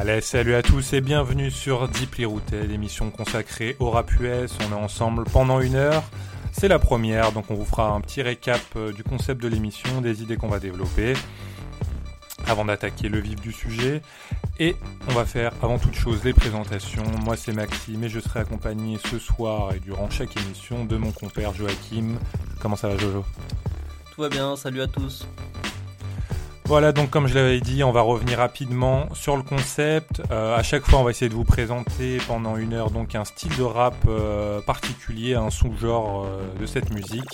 Allez, salut à tous et bienvenue sur Deeply Routed, l'émission consacrée au rap US. On est ensemble pendant une heure. C'est la première, donc on vous fera un petit récap euh, du concept de l'émission, des idées qu'on va développer avant d'attaquer le vif du sujet. Et on va faire avant toute chose les présentations. Moi c'est Maxime et je serai accompagné ce soir et durant chaque émission de mon compère Joachim. Comment ça va Jojo? Tout va bien, salut à tous. Voilà, donc comme je l'avais dit, on va revenir rapidement sur le concept. Euh, à chaque fois, on va essayer de vous présenter pendant une heure donc un style de rap euh, particulier, un sous-genre euh, de cette musique,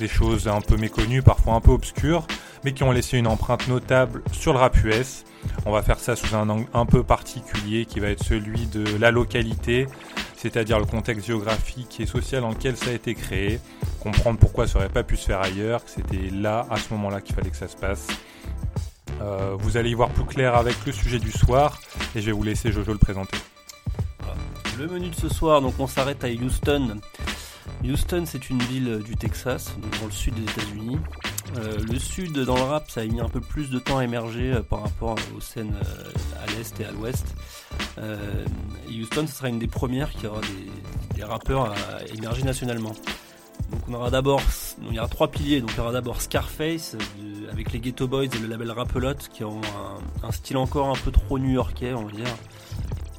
des choses un peu méconnues, parfois un peu obscures, mais qui ont laissé une empreinte notable sur le rap US. On va faire ça sous un angle un peu particulier qui va être celui de la localité, c'est-à-dire le contexte géographique et social dans lequel ça a été créé, comprendre pourquoi ça aurait pas pu se faire ailleurs, que c'était là, à ce moment-là, qu'il fallait que ça se passe. Euh, vous allez y voir plus clair avec le sujet du soir et je vais vous laisser Jojo le présenter. Le menu de ce soir, donc on s'arrête à Houston. Houston, c'est une ville du Texas, dans le sud des États-Unis. Euh, le sud, dans le rap, ça a mis un peu plus de temps à émerger euh, par rapport aux scènes à l'est et à l'ouest. Houston, ce sera une des premières qui aura des, rappeurs à émerger nationalement. Donc on aura d'abord, il y aura trois piliers. Donc il y aura d'abord Scarface euh, avec les Ghetto Boys et le label Rapelote qui ont un, style encore un peu trop new-yorkais, on va dire.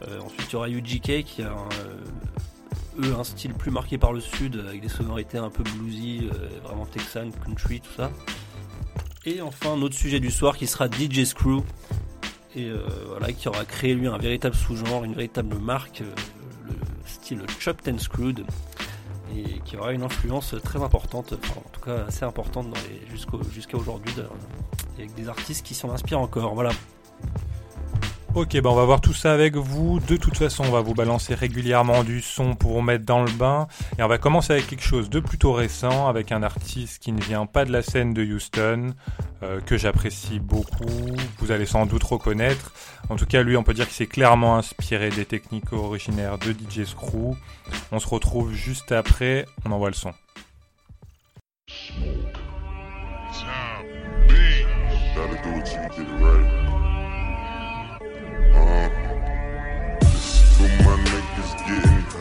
Euh, ensuite il y aura UGK qui a euh, eux un style plus marqué par le sud avec des sonorités un peu bluesy, vraiment texan, country, tout ça. Et enfin notre sujet du soir qui sera DJ Screw et voilà qui aura créé lui un véritable sous-genre, une véritable marque, le style Chopped and Screwed et qui aura une influence très importante, en tout cas assez importante jusqu'à aujourd'hui, avec des artistes qui s'en inspirent encore. Voilà. Ok, ben on va voir tout ça avec vous. De toute façon, on va vous balancer régulièrement du son pour vous mettre dans le bain. Et on va commencer avec quelque chose de plutôt récent, avec un artiste qui ne vient pas de la scène de Houston, euh, que j'apprécie beaucoup. Vous allez sans doute reconnaître. En tout cas, lui, on peut dire qu'il s'est clairement inspiré des techniques originaires de DJ Screw. On se retrouve juste après. On envoie le son.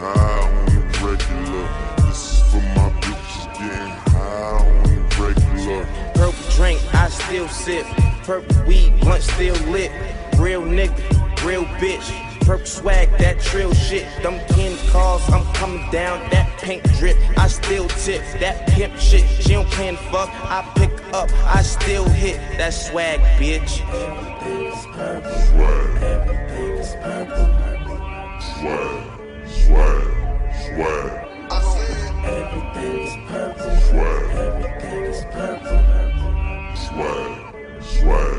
High on the regular. This is for my bitches getting high on the regular. Purple drink, I still sip. Purple weed, blunt still lit. Real nigga, real bitch. Purple swag, that trill shit. Them kin calls, I'm coming down. That paint drip, I still tip. That pimp shit, she don't can fuck. I pick up, I still hit. That swag, bitch. Everything's purple. Swag. Everything's purple. Swag. Swag, swag. Everything is purple. Swag. Everything is purple. Swag, swag,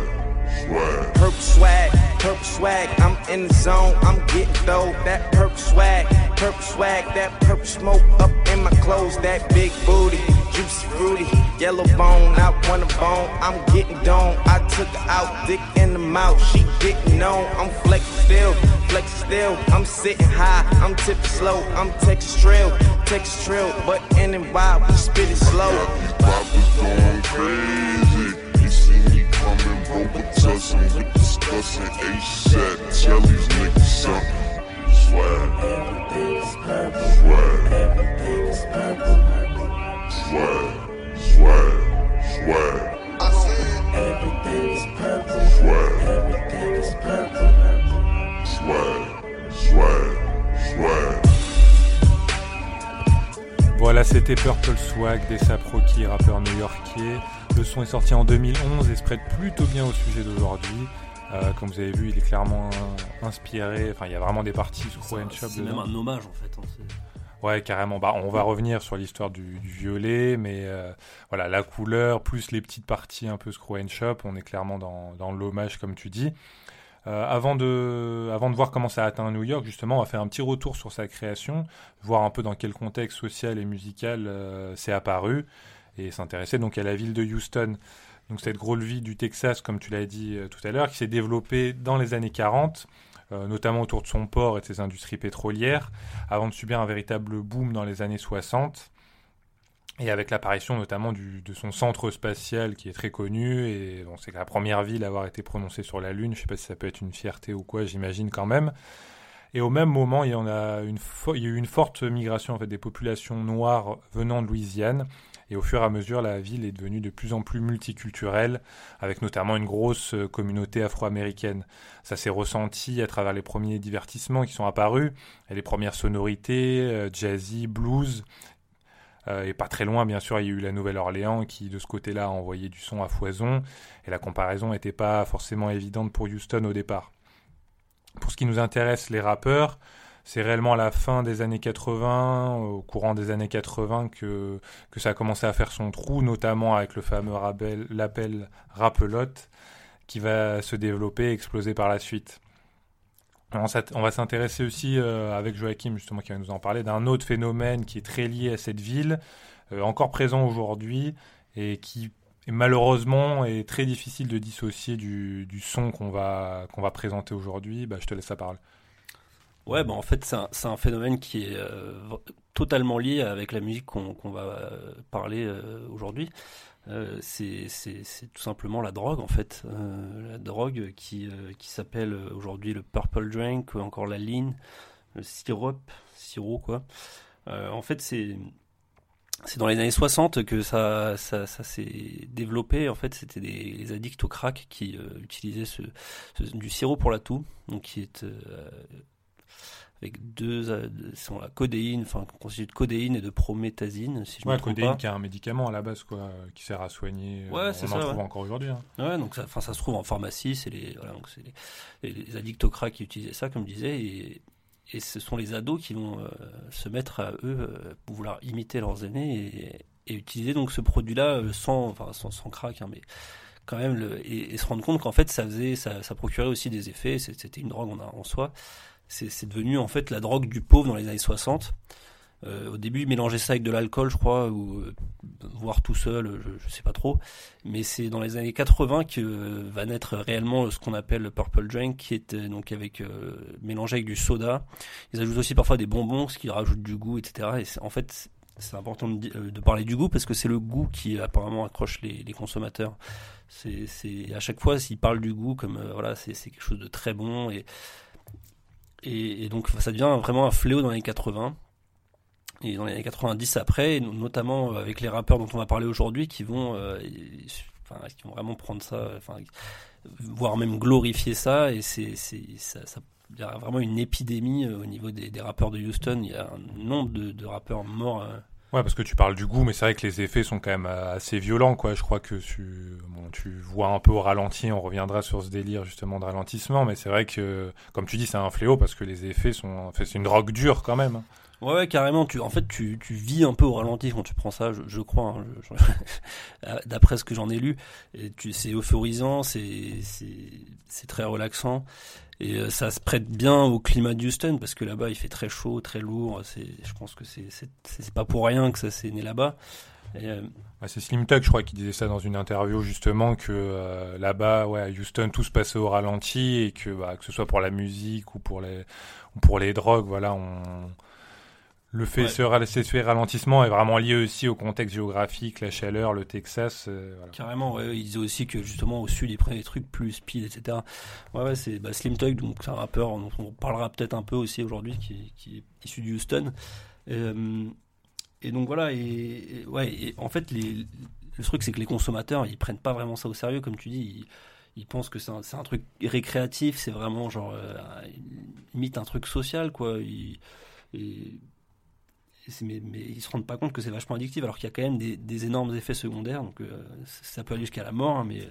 swag. Purple swag, purple swag. I'm in the zone. I'm getting dough. That purple swag, purple swag. That purple smoke up in my clothes. That big booty juicy fruity, yellow bone, I want a bone, I'm getting dome. I took her out, dick in the mouth, she getting known. I'm flexing still, flexing still. I'm sitting high, I'm tipping slow, I'm texting trill, texting trill. But in and wild, we spit it slow. Poppers going crazy. Voilà, c'était Purple Swag des Saproki, rappeur new-yorkais. Le son est sorti en 2011 et se prête plutôt bien au sujet d'aujourd'hui. Euh, comme vous avez vu, il est clairement inspiré. Enfin, il y a vraiment des parties Screw Shop. C'est même un hommage en fait. Hein, Ouais, carrément. Bah, on va revenir sur l'histoire du, violet, mais euh, voilà, la couleur plus les petites parties un peu screw and shop, on est clairement dans, dans l'hommage, comme tu dis. Euh, avant, de, avant de voir comment ça a atteint New York, justement, on va faire un petit retour sur sa création, voir un peu dans quel contexte social et musical c'est apparu, et s'intéresser donc à la ville de Houston. Donc cette grosse vie du Texas, comme tu l'as dit tout à l'heure, qui s'est développée dans les années 40 euh, notamment autour de son port et de ses industries pétrolières, avant de subir un véritable boom dans les années 60. Et avec l'apparition notamment de son centre spatial qui est très connu, et c'est la première ville à avoir été prononcée sur la Lune, je ne sais pas si ça peut être une fierté ou quoi, j'imagine quand même. Et au même moment, il y, en a eu une forte migration des populations noires venant de Louisiane. Et au fur et à mesure, la ville est devenue de plus en plus multiculturelle, avec notamment une grosse euh, communauté afro-américaine. Ça s'est ressenti à travers les premiers divertissements qui sont apparus, et les premières sonorités, euh, jazzy, blues. Euh, et pas très loin, bien sûr, il y a eu la Nouvelle-Orléans qui, de ce côté-là, a envoyé du son à foison. Et la comparaison n'était pas forcément évidente pour Houston au départ. Pour ce qui nous intéresse, les rappeurs, c'est réellement à la fin des années 80, au courant des années 80, que, ça a commencé à faire son trou, notamment avec le fameux label Rapelote, qui va se développer et exploser par la suite. On, va s'intéresser aussi euh, avec Joachim, justement, qui va nous en parler, d'un autre phénomène qui est très lié à cette ville, euh, encore présent aujourd'hui, et qui malheureusement est très difficile de dissocier du, son qu'on va, qu'on va présenter aujourd'hui. Bah, je te laisse la parole. Ouais, bah en fait, c'est un, phénomène qui est euh, totalement lié avec la musique qu'on va euh, parler euh, aujourd'hui. c'est tout simplement la drogue, en fait. la drogue qui, qui s'appelle aujourd'hui le purple drink, ou encore la lean, le sirop, sirop, quoi. en fait, c'est c'est dans les années 60 que ça, ça, s'est développé. En fait, c'était des addicts au crack qui utilisaient du sirop pour la toux, donc qui est avec deux, euh, sont la codéine, enfin constitué de codéine et de prométhazine, si je ouais, me trompe codéine qui est un médicament à la base, quoi, qui sert à soigner. Ouais, euh, c'est on en trouve encore aujourd'hui. Hein. Ouais, donc ça, enfin, ça se trouve en pharmacie, c'est les, voilà, donc c'est les, les, addicts au crack qui utilisaient ça, comme je disais, et, et ce sont les ados qui vont euh, se mettre à eux pour vouloir imiter leurs aînés et, et utiliser donc ce produit-là sans, enfin, sans, sans crack, hein, mais quand même, le, et, se rendre compte qu'en fait, ça faisait, ça, ça procurait aussi des effets. C'était une drogue en, en soi c'est devenu en fait la drogue du pauvre dans les années 60. Euh, au début, il mélangeait ça avec de l'alcool, je crois, ou euh, voire tout seul, je, ne sais pas trop. Mais c'est dans les années 80 que va naître réellement ce qu'on appelle le purple drink, qui est euh, donc avec mélangé avec du soda. Ils ajoutent aussi parfois des bonbons, ce qui rajoute du goût, etc. Et en fait, c'est important de, parler du goût parce que c'est le goût qui apparemment accroche les, consommateurs. C'est à chaque fois s'ils parlent du goût comme voilà, c'est quelque chose de très bon et, donc ça devient vraiment un fléau dans les années 80 et dans les années 90 après, notamment avec les rappeurs dont on va parler aujourd'hui qui vont, euh, enfin, qui vont vraiment prendre ça, enfin, voire même glorifier ça. Et c'est, ça, ça, il y a vraiment une épidémie euh, au niveau des, rappeurs de Houston. Il y a un nombre de rappeurs morts. Euh, Ouais, parce que tu parles du goût, mais c'est vrai que les effets sont quand même euh, assez violents, quoi. Je crois que tu, bon, tu vois un peu au ralenti, on reviendra sur ce délire justement de ralentissement, mais c'est vrai que, comme tu dis, c'est un fléau parce que les effets sont, en fait, c'est une drogue dure quand même. Hein. Ouais, carrément. Tu, en fait, tu, tu vis un peu au ralenti quand tu prends ça, je, je crois. Hein, D'après ce que j'en ai lu, c'est euphorisant, c'est très relaxant. Et euh, ça se prête bien au climat de Houston parce que là-bas il fait très chaud, très lourd. Je pense que c'est, c'est, pas pour rien que ça s'est né là-bas. Euh, c'est Slim Tuck, je crois, qui disait ça dans une interview justement que euh, là-bas, ouais, à Houston, tout se passait au ralenti et que bah, que ce soit pour la musique ou pour les ou pour les drogues, voilà, le fait, ce, fait ralentissement est vraiment lié aussi au contexte géographique, la chaleur, le Texas. Euh, Carrément, ouais, il disait aussi que justement au sud, il prenait des trucs plus speed, etc. Ouais, ouais c'est bah, Slim Tug, donc c'est un rappeur dont on parlera peut-être un peu aussi aujourd'hui, qui, qui, est issu du Houston. Euh, et donc voilà, et, ouais, et en fait, les, le truc, c'est que les consommateurs, ils prennent pas vraiment ça au sérieux, comme tu dis. Ils, pensent que c'est un, un, truc récréatif, c'est vraiment genre euh, limite un truc social, quoi. Ils, et, mais, mais, ils se rendent pas compte que c'est vachement addictif alors qu'il y a quand même des, énormes effets secondaires donc euh, ça peut aller jusqu'à la mort hein, mais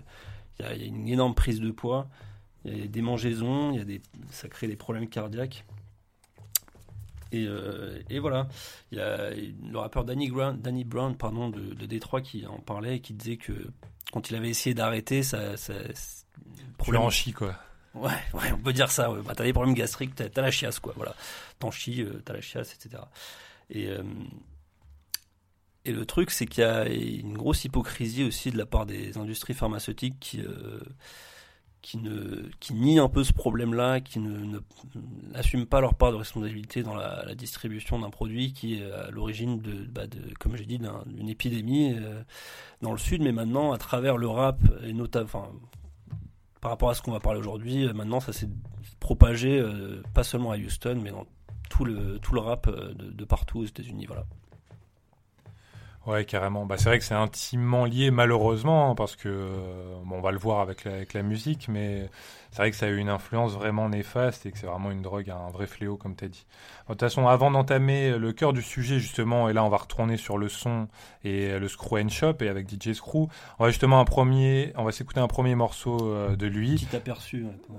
il y, a, une énorme prise de poids il y a des démangeaisons il y a des ça crée des problèmes cardiaques et, euh, et voilà il y a le rappeur Danny Brown, Danny Brown pardon de, de Détroit qui en parlait et qui disait que quand il avait essayé d'arrêter ça, ça problème en chie quoi Ouais, ouais, on peut dire ça. Ouais. Bah, t'as des problèmes gastriques, t'as, as la chiasse, quoi. Voilà, t'en chies, euh, t'as la chiasse, etc. Et, euh, et le truc, c'est qu'il y a une grosse hypocrisie aussi de la part des industries pharmaceutiques qui, euh, qui ne qui nie un peu ce problème-là, qui n'assument pas leur part de responsabilité dans la, distribution d'un produit qui est à l'origine de, bah de, comme j'ai dit, d'une épidémie euh, dans le sud, mais maintenant à travers le rap et notamment, par rapport à ce qu'on va parler aujourd'hui, maintenant ça s'est propagé pas seulement à Houston, mais dans tout le tout le rap de, de partout aux États-Unis, voilà. Ouais, carrément. Bah, c'est vrai que c'est intimement lié, malheureusement, hein, parce que euh, bon, on va le voir avec la, avec la musique, mais c'est vrai que ça a eu une influence vraiment néfaste et que c'est vraiment une drogue, un vrai fléau, comme tu as dit. De toute façon, avant d'entamer le cœur du sujet, justement, et là, on va retourner sur le son et le Screw and Shop et avec DJ Screw, on va justement un premier, on va s'écouter un premier morceau euh, de lui. Petit aperçu. Ouais,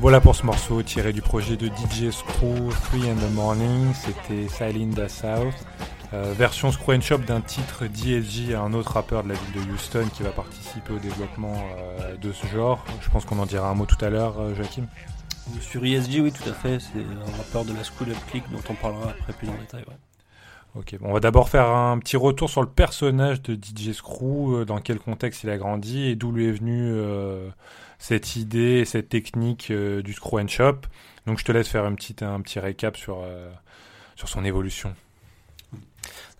Voilà pour ce morceau tiré du projet de DJ Screw 3 in the Morning, c'était Silent the South. Euh, version Screw and Shop d'un titre DSG un autre rappeur de la ville de Houston qui va participer au développement euh, de ce genre. Je pense qu'on en dira un mot tout à l'heure, euh, Joachim. Sur ESG, oui, tout à fait. C'est un rappeur de la School Up Click dont on parlera après plus en détail. Ok, bon, on va d'abord faire un petit retour sur le personnage de DJ Screw, dans quel contexte il a grandi et d'où lui est venu cette idée, cette technique euh, du screw and shop. Donc je te laisse faire un petit, un petit récap sur, euh, sur son évolution.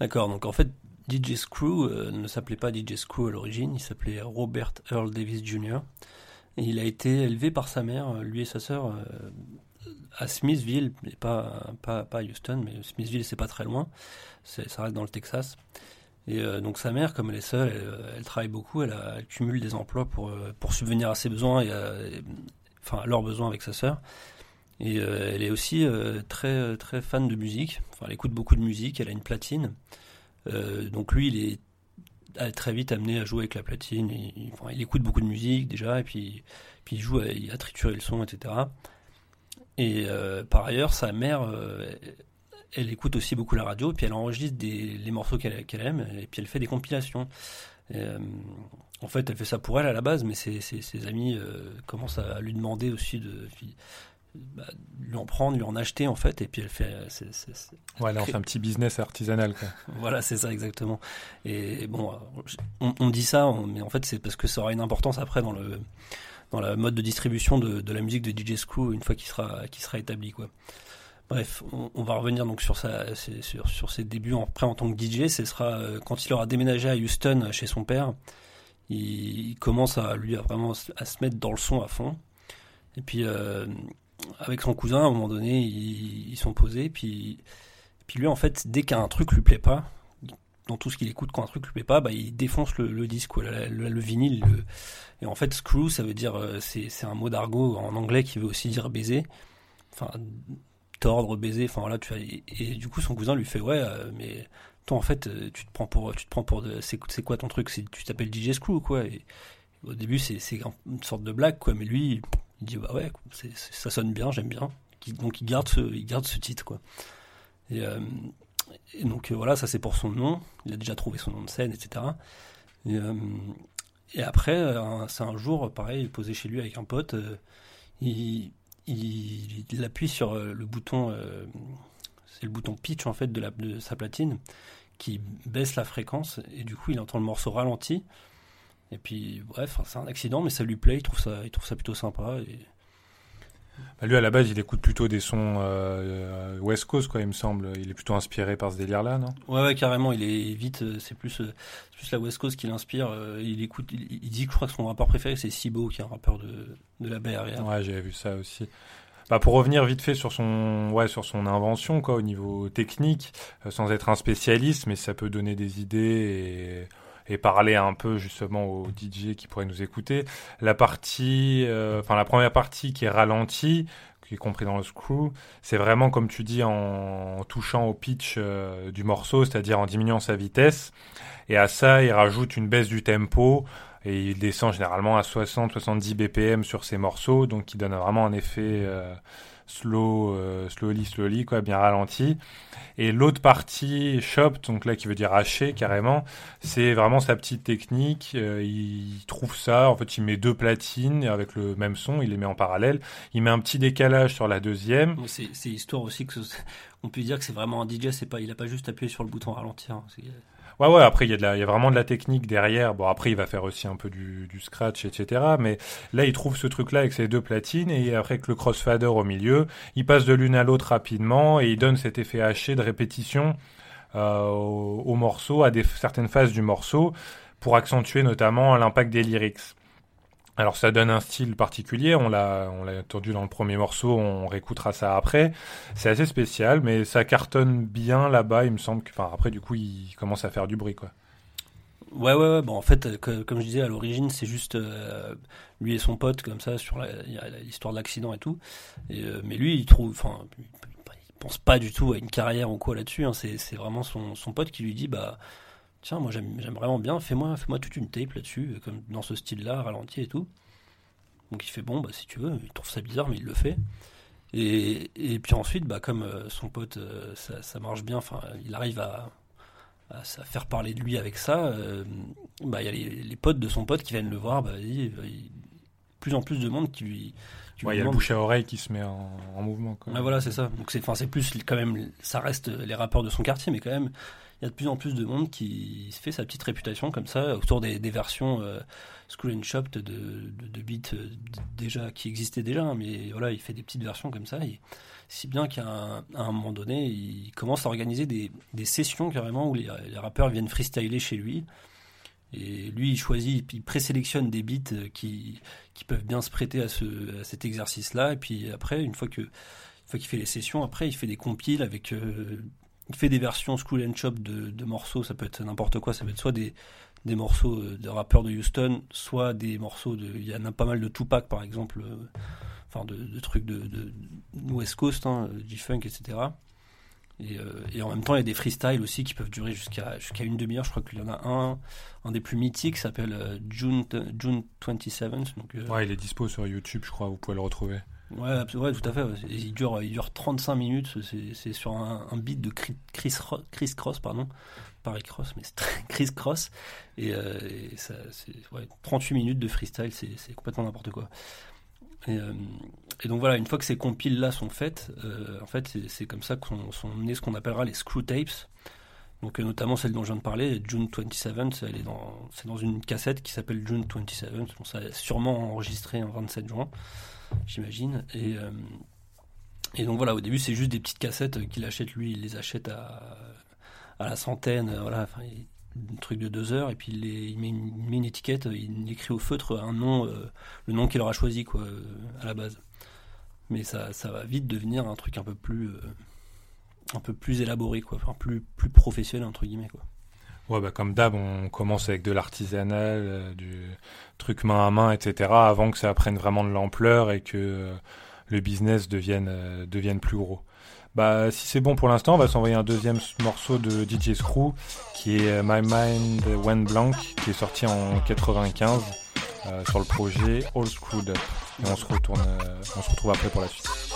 D'accord, donc en fait, DJ Screw euh, ne s'appelait pas DJ Screw à l'origine, il s'appelait Robert Earl Davis Jr. Et il a été élevé par sa mère, lui et sa sœur, à Smithville, pas, pas, pas à Houston, mais Smithville c'est pas très loin, ça reste dans le Texas. Et euh, donc sa mère, comme elle est seule, elle, travaille beaucoup, elle, cumule des emplois pour, euh, pour subvenir à ses besoins et, à, enfin à leurs besoins avec sa sœur. Et euh, elle est aussi très très fan de musique. Enfin, elle écoute beaucoup de musique. Elle a une platine. donc lui, il est très vite amené à jouer avec la platine. Il, écoute beaucoup de musique déjà, et puis puis il joue, à, il a trituré le son, etc. Et par ailleurs, sa mère elle écoute aussi beaucoup la radio, puis elle enregistre des, les morceaux qu'elle aime, et puis elle fait des compilations. Euh, en fait, elle fait ça pour elle à la base, mais ses, ses, amis euh, commencent à lui demander aussi de, bah, lui en prendre, lui en acheter en fait, et puis elle fait. c'est Ouais, là on fait un petit business artisanal. Quoi. voilà, c'est ça exactement. Et bon, on, dit ça, mais en fait c'est parce que ça aura une importance après dans le dans la mode de distribution de, de la musique de DJ Screw une fois qu'il sera qui sera établi quoi. Bref, on, va revenir donc sur, sa, sur, ses débuts après en tant que DJ. Ce sera euh, quand il aura déménagé à Houston chez son père. Il, commence à lui à vraiment à se mettre dans le son à fond. Et puis euh, avec son cousin, à un moment donné, ils, sont posés. Puis, puis lui, en fait, dès qu'un truc lui plaît pas, dans tout ce qu'il écoute, quand un truc lui plaît pas, bah, il défonce le, disque, le, vinyle. Et en fait, screw, ça veut dire, euh, c'est un mot d'argot en anglais qui veut aussi dire baiser. Enfin, tordre, baiser, enfin voilà, tu et, du coup son cousin lui fait ouais, euh, mais toi en fait euh, tu te prends pour, tu te prends pour, c'est quoi ton truc, c'est tu t'appelles DJ Screw ou quoi? Au début c'est une sorte de blague quoi, mais lui il dit bah ouais, ça sonne bien, j'aime bien, donc il garde ce, il garde ce titre quoi. Et, euh, donc voilà, ça c'est pour son nom, il a déjà trouvé son nom de scène, etc. Et, et après, c'est un jour, pareil, posé chez lui avec un pote, il, il, appuie sur euh, le bouton, euh, c'est le bouton pitch en fait de, sa platine, qui baisse la fréquence et du coup il entend le morceau ralenti. Et puis bref, c'est un accident, mais ça lui plaît, il trouve ça, il trouve ça plutôt sympa. Bah, lui à la base il écoute plutôt des sons euh, West Coast quoi, il me semble. Il est plutôt inspiré par ce délire-là, non? Ouais, ouais, carrément. Il est vite, c'est plus, plus la West Coast qui l'inspire. il écoute, il, dit que je crois que son rappeur préféré c'est Sibo, qui est un rappeur de, de la Bay Area. Ouais, j'avais vu ça aussi. Bah pour revenir vite fait sur son, ouais, sur son invention, quoi, au niveau technique, euh, sans être un spécialiste, mais ça peut donner des idées et, et parler un peu justement aux DJ qui pourraient nous écouter. La partie, euh, enfin la première partie qui est ralentie, qui est compris dans le screw, c'est vraiment comme tu dis en, touchant au pitch euh, du morceau, c'est-à-dire en diminuant sa vitesse. Et à ça, il rajoute une baisse du tempo et il descend généralement à 60-70 BPM sur ses morceaux, donc qui donne vraiment un effet euh, slow, euh, slowly, slowly, quoi, bien ralenti. Et l'autre partie, shop, donc là qui veut dire hacher carrément, c'est vraiment sa petite technique. Euh, il trouve ça, en fait, il met deux platines avec le même son, il les met en parallèle. Il met un petit décalage sur la deuxième. C'est histoire aussi que on peut dire que c'est vraiment un DJ, pas, il a pas juste appuyé sur le bouton ralentir. Hein, Ouais, ouais, après, il y, a vraiment de la technique derrière. Bon, après, il va faire aussi un peu du, du scratch, etc. Mais là, il trouve ce truc-là avec ses deux platines et après, avec le crossfader au milieu, il passe de l'une à l'autre rapidement et il donne cet effet haché de répétition euh, au, au, morceau, à des, certaines phases du morceau, pour accentuer notamment l'impact des lyrics. Alors ça donne un style particulier, on l'a on l'a entendu dans le premier morceau, on réécoutera ça après. C'est assez spécial, mais ça cartonne bien là-bas, il me semble. Que, enfin après du coup, il commence à faire du bruit quoi. Ouais ouais ouais. Bon en fait, comme je disais à l'origine, c'est juste euh, lui et son pote comme ça sur l'histoire de l'accident et tout. Euh, mais lui, il trouve, enfin, il pense pas du tout à une carrière ou quoi là-dessus. Hein. C'est vraiment son, son pote qui lui dit bah tiens, moi j'aime vraiment bien, fais-moi fais toute une tape là-dessus, euh, comme dans ce style-là, ralenti et tout. Donc il fait bon, bah si tu veux, il trouve ça bizarre, mais il le fait. Et, et puis ensuite, bah, comme euh, son pote, euh, ça, marche bien, enfin, il arrive à, à, faire parler de lui avec ça. bah, il y a les, potes de son pote qui viennent le voir, bah, il, plus en plus de monde qui lui. il y a le bouche à oreille qui se met en, mouvement. Quoi. voilà, c'est ça. Donc c'est plus quand même, ça reste les rappeurs de son quartier, mais quand même, il y a de plus en plus de monde qui se fait sa petite réputation comme ça autour des, versions euh, Shop de, de, beats euh, déjà qui existaient déjà, hein, mais voilà, il fait des petites versions comme ça. Si bien qu'à un, moment donné, il commence à organiser des, sessions carrément où les, rappeurs viennent freestyler chez lui. Et lui, il choisit, il présélectionne des beats euh, qui, peuvent bien se prêter à, ce, à cet exercice-là. Et puis après, une fois que une fois qu'il fait les sessions, après, il fait des compiles avec il fait des versions School and Chop de, morceaux, ça peut être n'importe quoi, ça peut être soit des, des morceaux euh, de rappeurs de Houston, soit des morceaux de. Il y en a pas mal de Tupac par exemple, euh, enfin de, trucs de, de, West Coast, hein, G-Funk, etc. Et, euh, en même temps, il y a des freestyles aussi qui peuvent durer jusqu'à jusqu'à une demi-heure. Je crois qu'il y en a un, un des plus mythiques, s'appelle June, June 27. Donc, ouais, il est dispo sur YouTube, je crois, vous pouvez le retrouver. Ouais, ouais, tout à fait. Il, dure, il dure 35 minutes. C'est sur un, un, beat de Chris, Cross, pardon. Paris Cross, mais c'est Chris Cross. Et, euh, ça, ouais, 38 minutes de freestyle, c'est complètement n'importe quoi. Et, euh, Et donc voilà, une fois que ces compiles-là sont faites, en fait, c'est comme ça qu'on sont ce qu'on appellera les screw tapes. Donc notamment celle dont je viens de parler, June 27, elle c'est dans une cassette qui s'appelle June 27. Bon, ça a sûrement enregistré un 27 juin, j'imagine. Et, et donc voilà, au début c'est juste des petites cassettes qu'il achète lui, il les achète à, à la centaine, voilà, enfin, un truc de deux heures, et puis il, met, une, étiquette, il écrit au feutre un nom, euh, le nom qu'il aura choisi quoi, à la base. Mais ça, ça va vite devenir un truc un peu plus, euh, un peu plus élaboré, quoi, enfin plus, plus professionnel entre guillemets, quoi. Ouais, bah comme d'hab, on commence avec de l'artisanal, euh, du truc main à main, etc., avant que ça prenne vraiment de l'ampleur et que le business devienne, devienne plus gros. Bah, si c'est bon pour l'instant, on va s'envoyer un deuxième morceau de DJ Screw qui est My Mind Went Blank, qui est sorti en 95 euh, sur le projet All Screwed Up. Et on se retourne, euh, on se retrouve après pour la suite.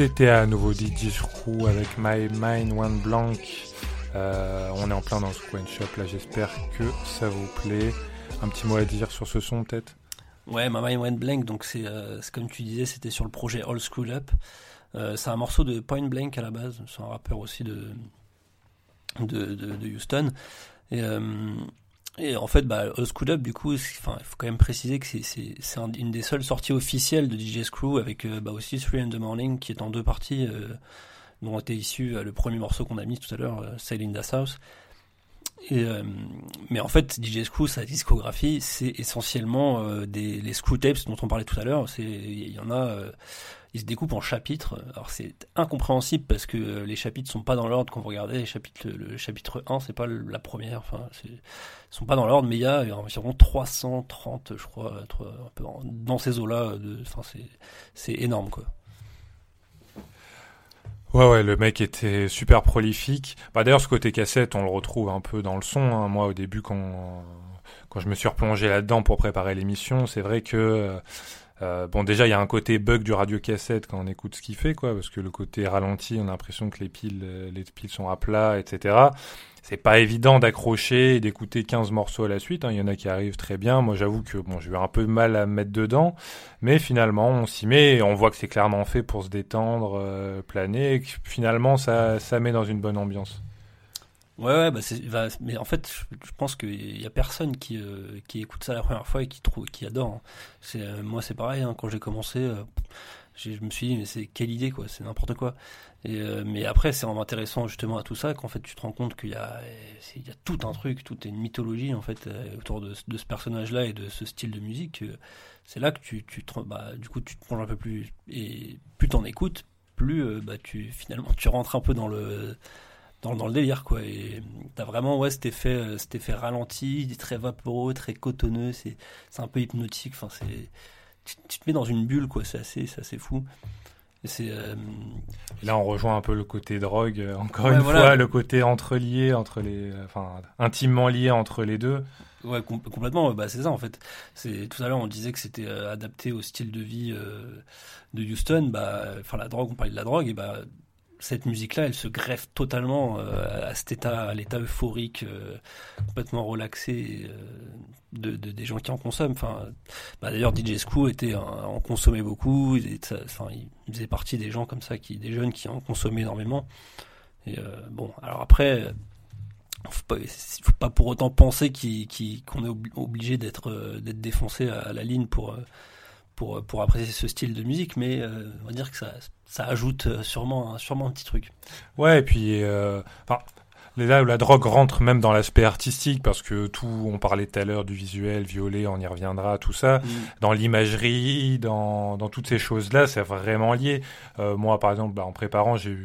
C'était à nouveau DJ Screw avec My Mind One Blank. Euh, on est en plein dans ce coin shop là, j'espère que ça vous plaît. Un petit mot à dire sur ce son peut-être? Ouais, My Mind One Blank, donc c'est comme tu disais, c'était sur le projet All School Up. c'est un morceau de Point Blank à la base, c'est un rappeur aussi de, de, de, Houston. Et, et en fait, bah, School Up, du coup, enfin, il faut quand même préciser que c'est une des seules sorties officielles de DJ Screw avec euh, bah, aussi Three in the Morning qui est en deux parties, euh, dont était issu euh, le premier morceau qu'on a mis tout à l'heure, Sailing the South. Et, mais en fait, DJ Screw, sa discographie, c'est essentiellement des, les Screw Tapes dont on parlait tout à l'heure. Il y en a il se découpe en chapitres. Alors c'est incompréhensible parce que euh, les chapitres sont pas dans l'ordre quand vous regardez. Le, chapitre 1, c'est pas la première. Enfin, ils sont pas dans l'ordre, mais il y a environ 330, je crois, dans ces eaux-là. Enfin, c'est énorme. Ouais, ouais, le mec était super prolifique. Bah, D'ailleurs, ce côté cassette, on le retrouve un peu dans le son. Hein. Moi, au début, quand, quand je me suis replongé là-dedans pour préparer l'émission, c'est vrai que euh, bon, déjà, il y a un côté bug du radio cassette quand on écoute ce qu'il fait, quoi, parce que le côté ralenti, on a l'impression que les piles, euh, les piles sont à plat, etc. C'est pas évident d'accrocher et d'écouter 15 morceaux à la suite. Hein. Il y en a qui arrivent très bien. Moi, j'avoue que bon, j'ai eu un peu de mal à me mettre dedans, mais finalement, on s'y met et on voit que c'est clairement fait pour se détendre, euh, planer. Et que finalement, ça, ça met dans une bonne ambiance. Ouais, ouais bah c'est, mais en fait, je, pense qu'il y a personne qui, euh, qui écoute ça la première fois et qui trouve, qui adore. Hein. C'est, euh, moi, c'est pareil. Hein, quand j'ai commencé, euh, je me suis dit, mais c'est quelle idée, quoi. C'est n'importe quoi. Mais après, c'est en intéressant justement à tout ça qu'en fait, tu te rends compte qu'il y a, il y a tout un truc, toute une mythologie en fait autour de, de ce personnage-là et de ce style de musique. c'est là que tu, tu te, bah, du coup, tu te plonges un peu plus et plus t'en écoutes, plus bah, tu finalement tu rentres un peu dans le dans, dans, le délire quoi. Et t'as vraiment ouais cet effet euh, cet effet ralenti très vaporeux très cotonneux c'est un peu hypnotique. Enfin c'est tu, te mets dans une bulle quoi. C'est assez assez fou. Et euh, là on rejoint un peu le côté drogue euh, encore une fois le côté entrelié entre les enfin intimement lié entre les deux. Ouais complètement bah c'est ça en fait. C'est tout à l'heure on disait que c'était adapté au style de vie de Houston. Bah enfin la drogue on parlait de la drogue et bah cette musique-là, elle se greffe totalement euh, à cet état, à l'état euphorique, euh, complètement relaxé euh, de, des gens qui en consomment. Enfin, bah, d'ailleurs, DJ Screw était en consommait beaucoup. Il, faisait partie des gens comme ça, qui, des jeunes qui en consommaient énormément. Bon, alors après, faut pas, faut pas pour autant penser qu'on est obligé d'être défoncé à, la ligne pour pour, apprécier ce style de musique, mais on va dire que ça, ça ajoute euh, sûrement, sûrement un petit truc. Ouais, et puis, euh, enfin, là où la drogue rentre même dans l'aspect artistique, parce que tout, on parlait tout à l'heure du visuel, violet, on y reviendra, tout ça, mm. dans l'imagerie, dans, dans toutes ces choses-là, c'est vraiment lié. Euh, moi, par exemple, bah, en préparant, j'ai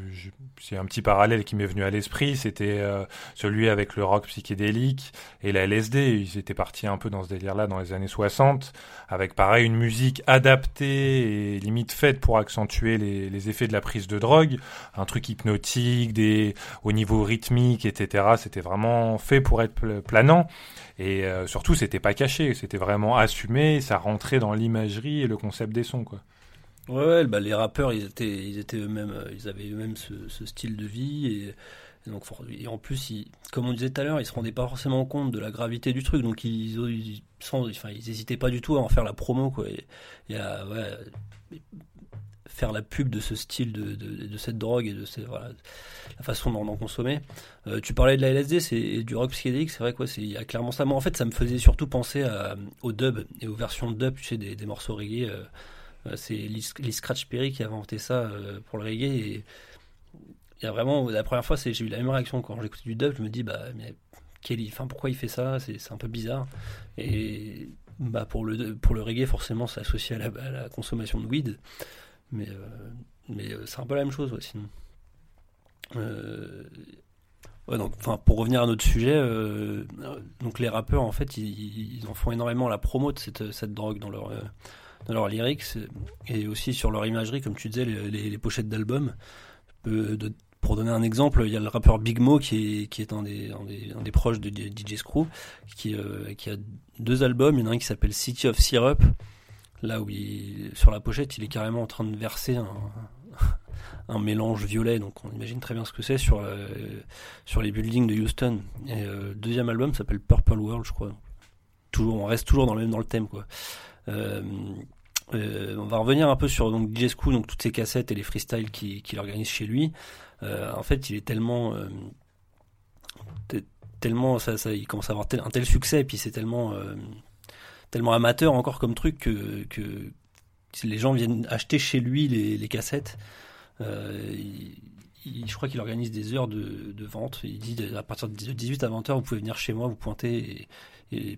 c'est un petit parallèle qui m'est venu à l'esprit, c'était euh, celui avec le rock psychédélique et la LSD. Ils étaient partis un peu dans ce délire-là dans les années 60, avec pareil une musique adaptée et limite faite pour accentuer les, les effets de la prise de drogue, un truc hypnotique, des au niveau rythmique, etc. C'était vraiment fait pour être planant et euh, surtout c'était pas caché, c'était vraiment assumé, ça rentrait dans l'imagerie et le concept des sons quoi. Ouais, bah, les rappeurs, ils étaient, ils étaient eux-mêmes, euh, ils avaient eux-mêmes ce, style de vie et, donc en plus, comme on disait tout à l'heure, ils se rendaient pas forcément compte de la gravité du truc, donc ils, ils, enfin, ils hésitaient pas du tout à en faire la promo quoi, ouais, faire la pub de ce style de, de, cette drogue et de ces, voilà, la façon d'en consommer. Euh, tu parlais de la LSD, c'est du rock psychédélique, c'est vrai quoi, il y a clairement ça. Moi, en fait, ça me faisait surtout penser au dub et aux versions dub, tu sais, des, des morceaux reggae. Euh, euh, c'est Lee Scratch Perry qui a inventé ça euh, pour le reggae. Et il y a vraiment, la première fois, j'ai eu la même réaction quand j'écoutais du dub. Je me dis, bah, mais enfin, pourquoi il fait ça? C'est un peu bizarre. Et bah, pour, le, pour le reggae, forcément, c'est associé à la, consommation de weed. Mais, euh, mais c'est un peu la même chose, sinon. donc, enfin, pour revenir à notre sujet, donc les rappeurs, en fait, ils, ils, en font énormément la promo de cette, cette drogue dans leur, dans leurs lyrics et aussi sur leur imagerie, comme tu disais, les, pochettes d'albums. pour donner un exemple, il y a le rappeur Big Mo qui est, qui est un, des, un, des, proches de DJ Screw, qui, euh, qui a deux albums. Il y en a un qui s'appelle City of Syrup, là où il, sur la pochette, il est carrément en train de verser un, mélange violet, donc on imagine très bien ce que c'est sur, sur les buildings de Houston. Et le deuxième album s'appelle Purple World, je crois. Toujours, on reste toujours dans le même dans le thème, quoi. on va revenir un peu sur donc DJ donc toutes ces cassettes et les freestyles qu'il qui organise chez lui. en fait, il est tellement tellement il commence à avoir un tel succès et puis c'est tellement tellement amateur encore comme truc que, les gens viennent acheter chez lui les, cassettes. Euh, je crois qu'il organise des heures de, vente. Il dit à partir de 18 à 20 heures, vous pouvez venir chez moi, vous pointer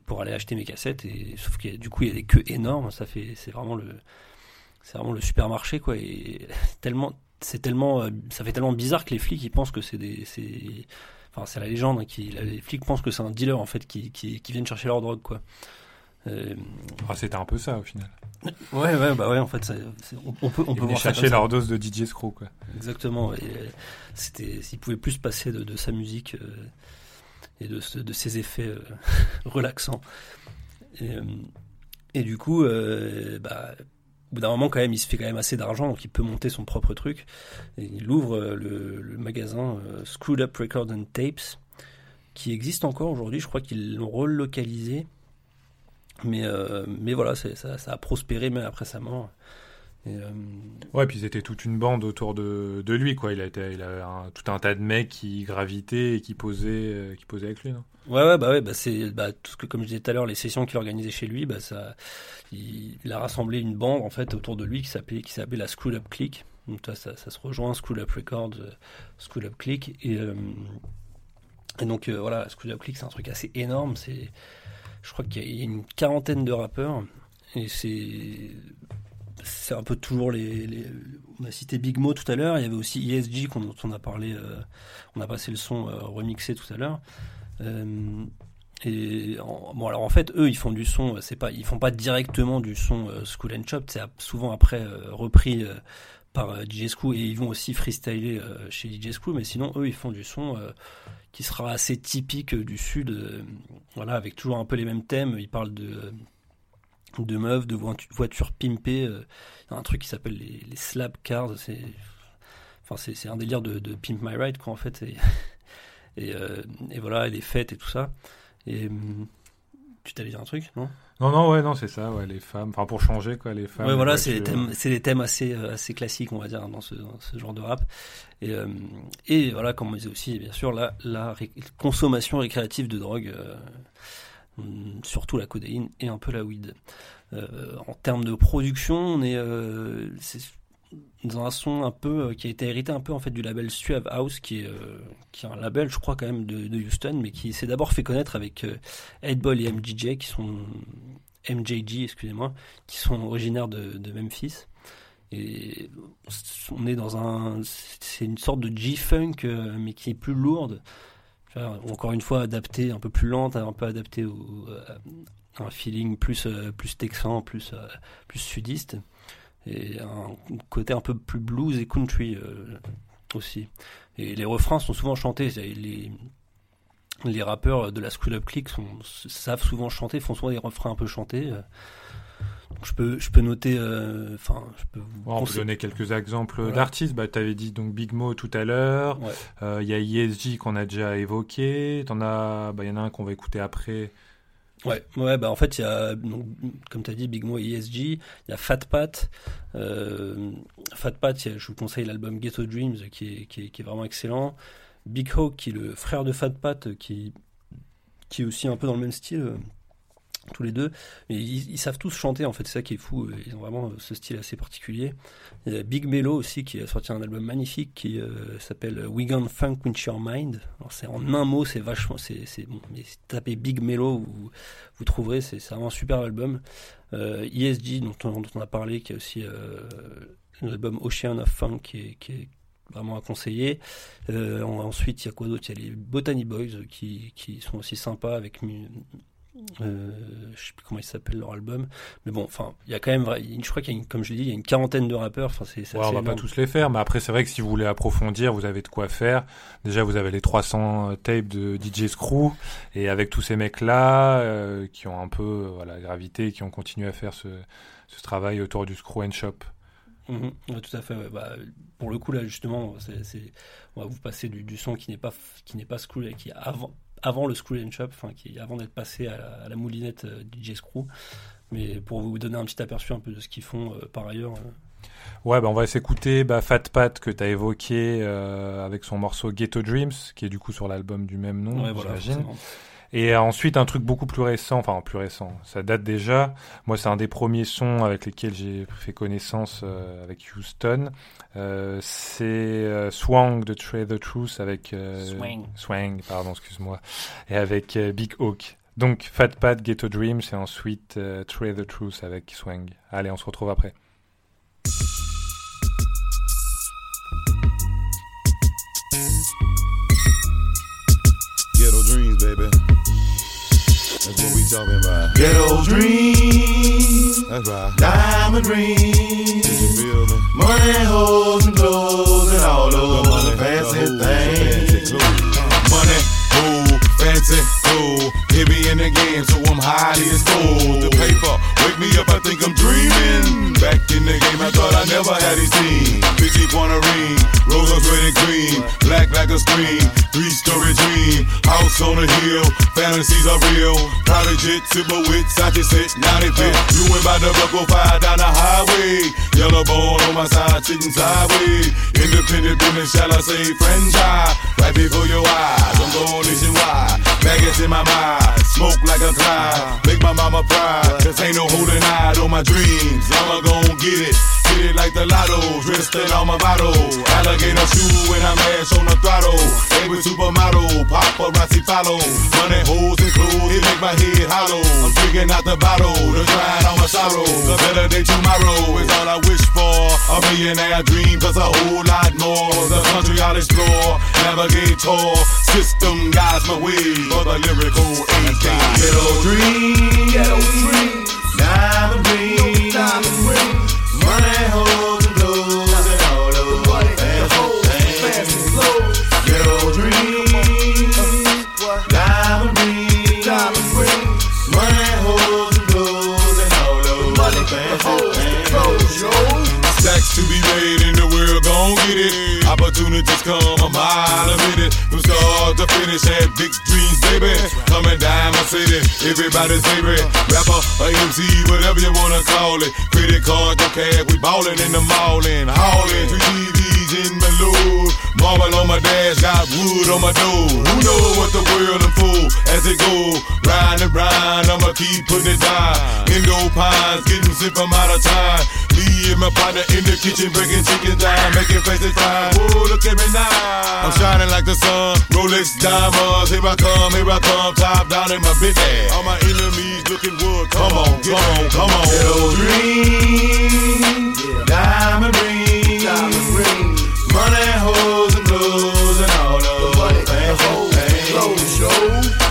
pour aller acheter mes cassettes. Et, sauf que du coup, il y a des queues énormes. Ça fait, c'est vraiment le, supermarché quoi. C'est tellement, euh, ça fait tellement bizarre que les flics pensent que c'est la légende. Hein, les flics pensent que c'est un dealer en fait qui, qui, qui viennent chercher leur drogue quoi. Euh, ah, c'était un peu ça au final. Ouais, ouais, bah ouais, en fait, on, peut, on peut voir chercher leur dose de DJ Screw, quoi. Exactement. Et euh, c'était, s'il pouvait plus passer de, sa musique euh, et de, de, ses effets relaxants. Et, et, du coup, bah, au bout d'un moment, quand même, il se fait quand même assez d'argent, donc il peut monter son propre truc. Et il ouvre le, le magasin Screwed Up Records and Tapes, qui existe encore aujourd'hui. Je crois qu'ils l'ont relocalisé mais, euh, mais voilà, ça, ça, a prospéré même après sa mort. Et, euh... Ouais, puis c'était toute une bande autour de, de lui, quoi. Il a, été, il a tout un tas de mecs qui gravitaient et qui posaient, euh, qui posaient avec lui, non? Ouais, ouais, bah ouais, bah c'est bah, tout ce que, comme je disais tout à l'heure, les sessions qu'il organisait chez lui, bah ça, il, a rassemblé une bande en fait autour de lui qui s'appelait, qui s'appelait la School Up Click. Donc ça, ça, ça, se rejoint, School Up Records, euh, School Up Click. Et, et donc voilà, School Up Click, c'est un truc assez énorme. C'est je crois qu'il y a une quarantaine de rappeurs. Et c'est. C'est un peu toujours les, On a cité Big Mo tout à l'heure. Il y avait aussi ESG dont on a parlé. Euh, on a passé le son euh, remixé tout à l'heure. Euh, et bon alors en fait eux ils font du son c'est pas ils font pas directement du son School and Chop c'est souvent après repris par DJ Screw et ils vont aussi freestyler chez DJ Screw mais sinon eux ils font du son qui sera assez typique du sud, euh, voilà, avec toujours un peu les mêmes thèmes. Il parle de de meufs, de voitures pimpées. Euh, un truc qui s'appelle les, slab cars. C'est enfin c'est un délire de, de, pimp my ride quoi en fait. Et, et, euh, et, voilà, les fêtes et tout ça. Et tu t'allais dire un truc, non? Non, non, ouais, non, c'est ça, ouais, les femmes. Enfin, pour changer, quoi, les femmes. Ouais, voilà, c'est des thèmes, assez, euh, assez classiques, on va dire, dans ce, ce genre de rap. Et, euh, et voilà, comme on disait aussi, bien sûr, la, la consommation récréative de drogue, euh, surtout la codéine et un peu la weed. en termes de production, on est, dans un son un peu euh, qui a été hérité un peu en fait du label Suave House qui est euh, qui est un label je crois quand même de, Houston mais qui s'est d'abord fait connaître avec euh, Headball et MJJ qui sont MJG excusez-moi qui sont originaires de, Memphis. Et on est dans un c'est une sorte de G-funk mais qui est plus lourde. Encore une fois adapté un peu plus lente un peu adapté au un feeling plus plus texan plus plus sudiste et un côté un peu plus blues et country euh, aussi. Et les refrains sont souvent chantés. Les, les rappeurs de la School Up Click sont, savent souvent chanter, font souvent des refrains un peu chantés. Donc je peux, je peux noter. Euh, enfin, je peux on peut donner quelques exemples d'artistes. Bah, tu avais dit donc Big Mo tout à l'heure. Euh, il y a ESG qu'on a déjà évoqué. As, bah, il y en a un qu'on va écouter après. Ouais, ouais, bah en fait, il y a, donc, comme tu as dit, Big Mo ESG, il y a Fat Pat. Euh, Fat Pat, je vous conseille l'album Ghetto Dreams qui est, qui, est, qui est, vraiment excellent. Big Hawk, qui est le frère de Fat Pat, qui, qui est aussi un peu dans le même style tous les deux. Mais ils, savent tous chanter, en fait, c'est ça qui est fou. Ils ont vraiment ce style assez particulier. Il y a Big Melo aussi qui a sorti un album magnifique qui euh, s'appelle We Funk With Your Mind. c'est en un mot, c'est vachement. C'est, bon, mais tapez Big Melo, vous, vous trouverez, c'est, vraiment un super album. Euh, ESG, dont on, a parlé, qui a aussi euh, l'album Ocean of Funk qui est, qui est vraiment à conseiller. Euh, ensuite, il y a quoi d'autre? Il y a les Botany Boys qui, qui sont aussi sympas avec euh, je sais plus comment ils s'appellent leur album, mais bon, enfin, il y a quand même, je crois qu'il y a, une, comme je l'ai dit, il y a une quarantaine de rappeurs. Enfin, c'est, ouais, on va pas tous les faire, mais après, c'est vrai que si vous voulez approfondir, vous avez de quoi faire. Déjà, vous avez les 300 tapes de DJ Screw, et avec tous ces mecs-là euh, qui ont un peu, voilà, gravité, qui ont continué à faire ce, ce travail autour du Screw and Shop. Mhm. tout à fait. Bah, pour le coup, là, justement, c'est, on va vous passer du, son qui n'est pas, qui n'est pas qui avant, avant le Screw and Chop, enfin, qui avant d'être passé à la, moulinette euh, DJ Screw. Mais pour vous donner un petit aperçu un peu de ce qu'ils font euh, par ailleurs. Euh. Ouais, bah on va s'écouter bah, Fat Pat que tu as évoqué avec son morceau Ghetto Dreams, qui est du coup sur l'album du même nom, ouais, j'imagine. Et ensuite, un truc beaucoup plus récent, enfin plus récent, ça date déjà. Moi, c'est un des premiers sons avec lesquels j'ai fait connaissance euh, avec Houston. Euh, c'est euh, Swang de Trade the Truth avec... Swang. Swang, pardon, excuse-moi. Et avec Big Hawk. Donc, Fat Pat, Ghetto Dreams, et ensuite Trade the Truth avec Swang. Allez, on se retrouve après. Talking about. Ghetto dreams. That's right. Diamond rings. Money, hoes, and clothes, and all those money, fancy things. Money, hoe, fancy, cool. Hit me in the game, so I'm highly exposed. The paper, wake me up, I think I'm dreaming. Back in the game, I thought I never had these seen. 50 point a ring, red and green, black like a screen, three story dream, house on a hill, fantasies are real. Private jet, silver with Sachi set, 90 fit. You went by the buckle fire down the highway. Yellow bone on my side, sitting sideways. Independent business, shall I say, franchise. Right before your eyes, I'm going nationwide. Maggots in my mind, smoke like a cloud. Make my mama proud, cause ain't no holding out on my dreams. I'ma gon' get it. Get it like the lotto, in all my bottle. Alligator shoe when I'm mash on the throttle. Baby supermodel, paparazzi follow. Money, hoes, and clothes, it make my head hollow. I'm drinking out the bottle, to drown all my sorrow. A better day tomorrow is all I wish for. A millionaire dream, plus a whole lot more. The country I'll explore, navigate tour. System guides my way for the lyrical AK. Ghetto dream, ghetto dream, diamond ring, diamond. Money, hoes, and and all those money, fancy clothes. Ghetto dream, diamond ring, diamond ring. Money, hoes, and and all those money, fancy. Stacks to be made in the world, gon' get it. Opportunities come a mile a minute. From start to finish, had big dreams, baby. Coming down my city, everybody's favorite rapper, or MC, whatever you wanna call it. Credit card, no cash, we ballin' in the mall and haulin'. Three TVs in my load, marble on my dash, got wood on my door. Who know what the world and full as it go? Round and round, I'ma keep putting it down. Indo pines, getting sick from out of time. Me and my partner in the kitchen, breaking chicken down, making faces fine. Whoa, look at me now. I'm shining like the sun, Rolex diamonds. Here I come, here I come, top down in my business. All my enemies looking wood. Come, on, come on, come on. Ghetto dream, diamond ring. Money, hoes, and clothes, and all those money, things.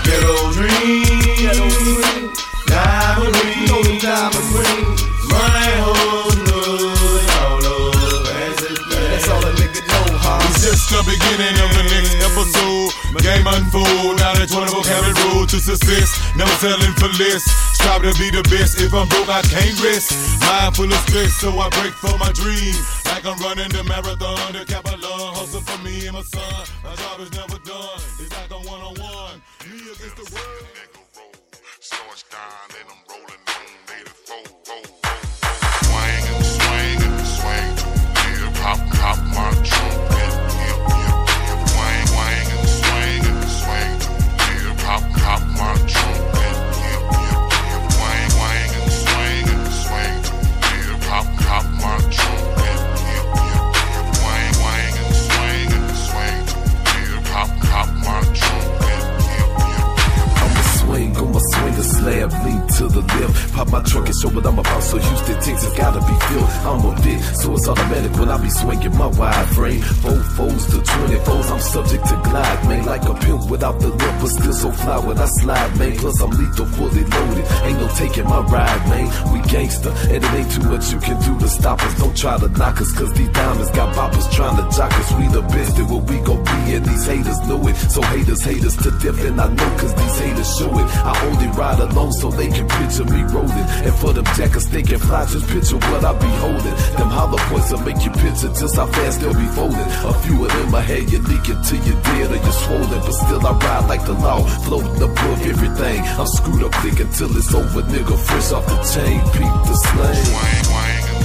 Ghetto dream, diamond ring, diamond ring. Money, hoes, and clothes, and all those fancy things. That's all a nigga know, huh? It's just the beginning of the next episode. Game unfold, now that 24 carat road to success. Never selling for less. Strive to be the best. If I'm broke, I can't rest. Mind full of stress, so I break for my dream. Like I'm running the marathon, the capital hustle for me and my son. My job is never done. It's like a one on one. Me against the world. Roll, Starts down and I'm rolling slab, lean to the left. Pop my trunk and show what I'm about. So Houston, Texas gotta be filled. I'm a bit, so it's automatic when I be swinging my wide frame. Four foes to 24s, I'm subject to glide, man. Like without the lip, but still so fly when I slide, man. Plus I'm lethal, fully loaded. Ain't no taking my ride, man. We gangster, and it ain't too much you can do to stop us. Don't try to knock us, cause these diamonds got boppers trying to jock us. We the best at what we gon' be, and these haters know it. So haters haters to death, and I know cause these haters show it. I only ride alone so they can picture me rolling. And for them jackets, thinking fly, just picture what I be holding. Them hollow points will make you picture just how fast they'll be folding. A few of them I had you leaking till you're dead or you're swollen, but still I ride like the law, floating above everything. I'm screwed up thinking till it's over, nigga, fresh off the chain, peep the slang.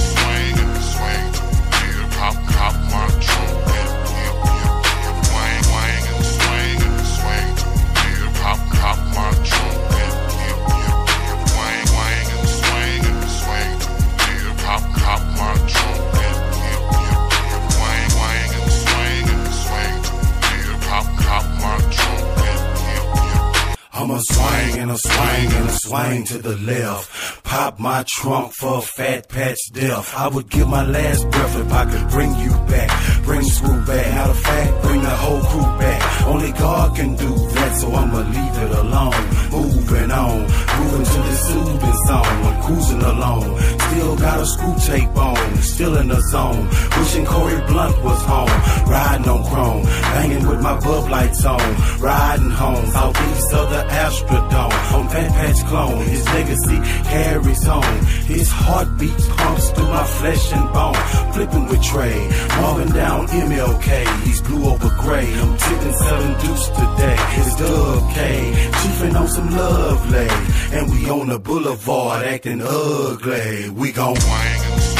Swing to the left. Pop my trunk for fat patch death. I would give my last breath if I could bring you back. Bring screw back. Out of fact, bring the whole crew back. Only God can do that, so I'ma leave it alone. Moving on, moving to the soothing zone. I'm cruising along. Still got a screw tape on, still in the zone. Wishing Corey Blunt was home. Riding on chrome, banging with my bub lights on. Riding home, southeast of the Astrodome. On Fat Patch Clone, his legacy carries on. His heartbeat pumps through my flesh and bone. Flipping with Trey, walking down MLK. He's blue over gray. I'm tipping selling deuce today. It's Dub K, chiefing on some lovely. And we on the boulevard acting ugly. We gon' Swing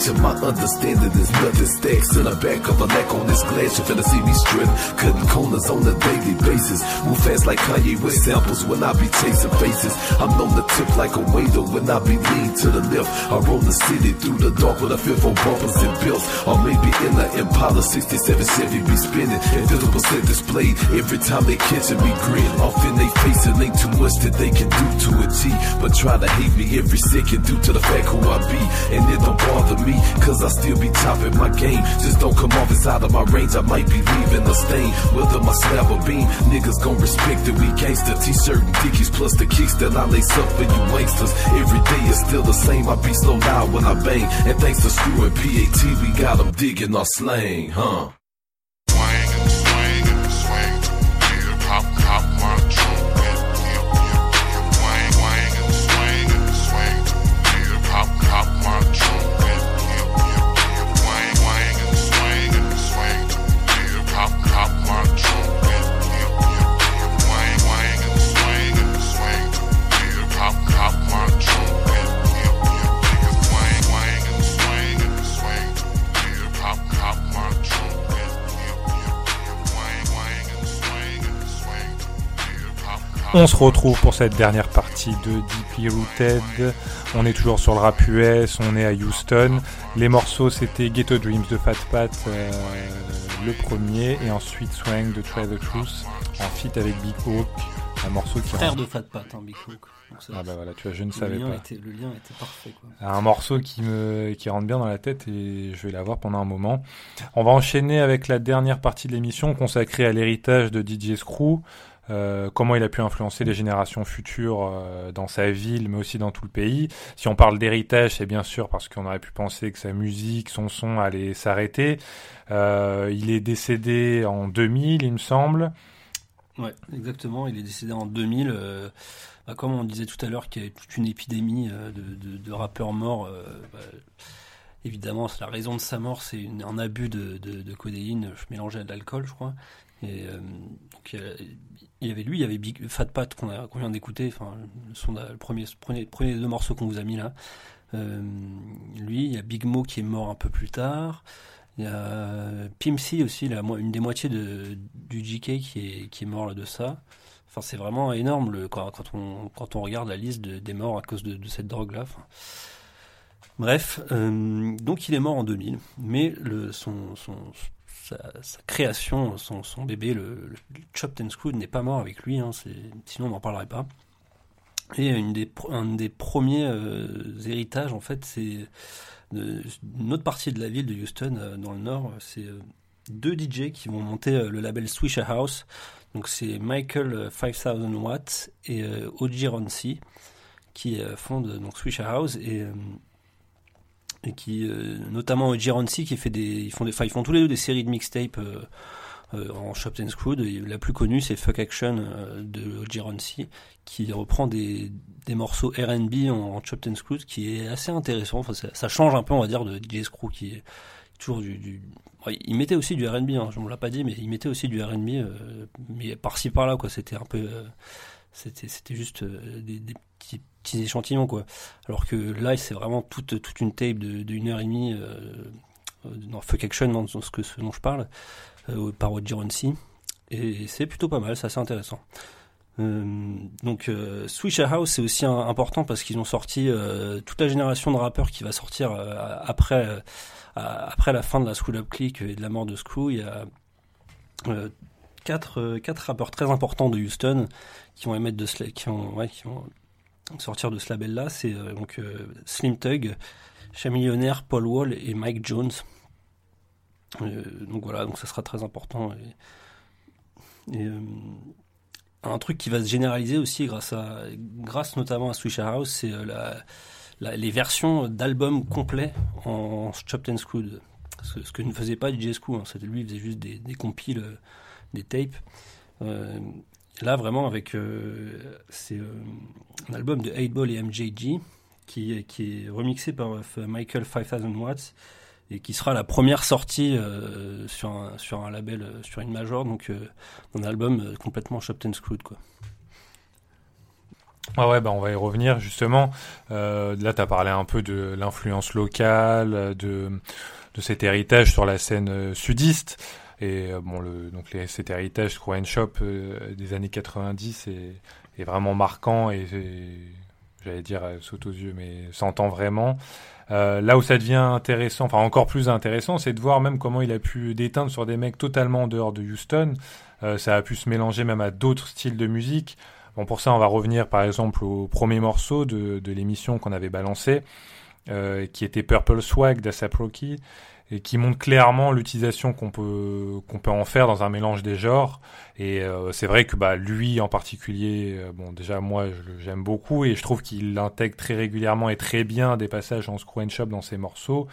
nature, my understanding is nothing stacks in the back of a neck on this glass. You finna see me strip, cutting corners on a daily basis. Move fast like Kanye with samples when I be chasing faces. I'm known to tip like a waiter when I be lean to the left. I roll the city through the dark with a feel for bumpers and bills. Or maybe in the Impala 67 Chevy be spinning. Invisible set displayed every time they catching me grin. Off in they face and ain't too much that they can do to a T. But try to hate me every second due to the fact who I be. And it don't bother me, cause I still be topping my game. Just don't come off inside of my range, I might be leaving a stain. Whether my slab or beam, niggas gon' respect it. We gangster, t-shirt and dickies, plus the kicks that I lace up for you wanksters. Every day is still the same, I be slow loud when I bang. And thanks to Screw and PAT, we got them digging our slang, huh? On se retrouve pour cette dernière partie de Deeply Rooted. On est toujours sur le rap US, on est à Houston. Les morceaux c'était Ghetto Dreams de Fat Pat, euh, le premier, et ensuite Swang de Try the Truth en feat avec Big Hawk, un morceau qui Frère rend- de Fat Pat, hein, Big ça- Ah bah voilà, tu vois, je ne savais pas. était, le lien était parfait. Quoi. Un morceau qui me qui rentre bien dans la tête et je vais l'avoir pendant un moment. On va enchaîner avec la dernière partie de l'émission consacrée à l'héritage de DJ Screw, euh, comment il a pu influencer les générations futures euh, dans sa ville, mais aussi dans tout le pays. Si on parle d'héritage, c'est bien sûr parce qu'on aurait pu penser que sa musique, son son allait s'arrêter. Euh, il est décédé en 2000, il me semble. Ouais, exactement. Il est décédé en 2000. euh, bah, comme on disait tout à l'heure qu'il y avait toute une épidémie de, rappeurs morts. bah, évidemment, la raison de sa mort, c'est un abus de, codéine mélangé à de l'alcool, je crois. Il y avait lui, il y avait Big, Fat Pat qu'on vient d'écouter, enfin le, le premier, premier deux morceaux qu'on vous a mis là. Euh, lui, il y a Big Mo qui est mort un peu plus tard. Il y a Pim C aussi, une des moitiés de, du GK qui est, qui est mort là de ça. Enfin, c'est vraiment énorme quand, on, quand on regarde la liste de- des morts à cause de, cette drogue-là. Bref, euh, donc il est mort en 2000, mais le, son, sa, création, son, bébé, le, le Chopped and n'est pas mort avec lui, hein, sinon on n'en parlerait pas. Et un des premiers euh, héritages, en fait, c'est une autre partie de la ville de Houston, euh, dans le nord, c'est euh, deux DJ qui vont monter le label Swisher House. Donc c'est Michael euh, 5000 Watts et Oji Ronsi qui fondent donc Swisher House et et qui euh, notamment Oji Ronsi qui fait des ils font des ils font tous les deux des séries de mixtapes euh, euh, en Chopped and Screwed. La plus connue, c'est Fuck Action euh, de Oji Ronsi, qui reprend des, des morceaux R&B en, en Chopped and Screwed, qui est assez intéressant. Enfin, ça, change un peu, on va dire, de DJ Screw, qui est toujours du... il mettait aussi du R&B, hein, je ne l'ai pas dit, mais il mettait aussi du R&B, mais par-ci par-là, quoi. C'était un peu... c'était c'était juste des petits, petits échantillons, quoi. Alors que là, c'est vraiment toute, toute une tape de, une heure et demie... Euh, dans Fuck Action, dans ce, que, ce dont je parle, euh, par Oji Ronsi. Et c'est plutôt pas mal, c'est assez intéressant. Euh, donc euh, Swisher House c'est aussi important parce qu'ils ont sorti toute la génération de rappeurs qui va sortir après après la fin de la School Up Click et de la mort de Screw il y a quatre quatre rappeurs très importants de Houston qui vont émettre de qui qui vont sortir de ce label là c'est euh, donc euh, Slim Tug Chamillionnaire Paul Wall et Mike Jones euh, donc voilà, donc ça sera très important. Un truc qui va se généraliser aussi grâce grâce notamment à Swisher House, c'est les versions d'albums complets en Chopped and Screwed. Ce, que ne faisait pas DJ Screw, hein. Lui, il faisait juste des, compiles, des tapes. Là, vraiment, avec euh, c'est euh, un album de 8-Ball et MJG qui, qui est remixé par euh, Michael 5000 Watts et qui sera la première sortie sur, un, sur un label, sur une major, donc un album complètement chopped and screwed. Quoi. Ah ouais, bah on va y revenir justement. Là, tu as parlé un peu de l'influence locale, de, de cet héritage sur la scène sudiste. Et euh, bon, le, donc les, cet héritage Screw and Shop euh, des années 90 est, est vraiment marquant et, et j'allais dire euh, saute aux yeux, mais s'entend vraiment. Euh, là où ça devient intéressant, enfin encore plus intéressant, c'est de voir même comment il a pu déteindre sur des mecs totalement en dehors de Houston. Euh, ça a pu se mélanger même à d'autres styles de musique. Bon, pour ça, on va revenir par exemple au premier morceau de, de l'émission qu'on avait balancé, euh, qui était Purple Swag d'Asap Rocky, et qui montre clairement l'utilisation qu'on peut qu'on peut en faire dans un mélange des genres. Et euh, c'est vrai que bah lui en particulier, euh, bon déjà moi je- j'aime beaucoup et je trouve qu'il intègre très régulièrement et très bien des passages en screw and shop dans ses morceaux,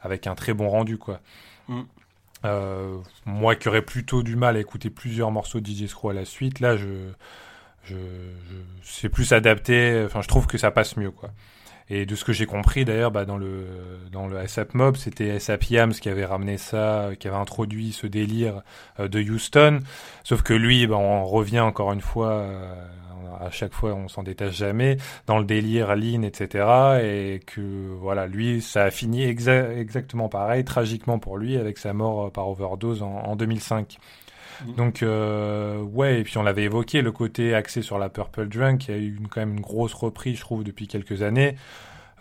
avec un très bon rendu quoi. Mm. Euh, moi qui aurais plutôt du mal à écouter plusieurs morceaux de DJ Screw à la suite, là je je, je c'est plus adapté. Enfin, je trouve que ça passe mieux, quoi. Et de ce que j'ai compris, d'ailleurs, bah, dans le dans le ASAP Mob, c'était ASAP Yams qui avait ramené ça, euh, qui avait introduit ce délire euh, de Houston. Sauf que lui, bah, on revient encore une fois. euh, à chaque fois, on s'en détache jamais dans le délire lean, etc. Et que voilà, lui, ça a fini exa- exactement pareil, tragiquement pour lui, avec sa mort par overdose en 2005. Mhm. Donc euh, ouais, et puis on l'avait évoqué, le côté axé sur la Purple Drunk, qui a eu une, quand même une grosse reprise, je trouve, depuis quelques années.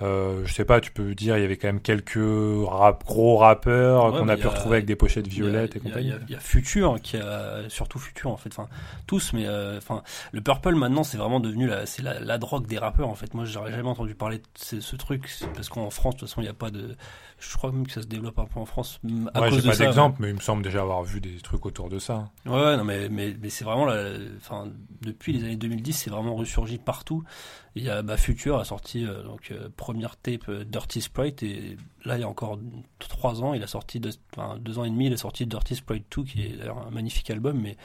Euh, je sais pas, tu peux dire, il y avait quand même quelques rap, gros rappeurs Ouais, qu'on a pu a- retrouver avec des pochettes a- violettes et compagnie. Il y, a- il y a Future qui a surtout Future en fait, enfin tous, mais euh, enfin le Purple maintenant c'est vraiment devenu la c'est la, la drogue des rappeurs en fait. Moi j'aurais jamais entendu parler de ce, ce truc parce qu'en France de toute façon il n'y a pas de, je crois même que ça se développe un peu en France à Ouais, j'ai pas d'exemple, mais il me semble déjà avoir vu des trucs autour de ça. Ouais, non mais mais, mais c'est vraiment la, enfin depuis les années 2010 c'est vraiment ressurgi partout. Il y a bah, Future a sorti euh, donc euh, première tape euh, Dirty Sprite et là il y a encore trois ans il a sorti deux, enfin, deux ans et demi il a sorti Dirty Sprite 2 qui est d'ailleurs un magnifique album mais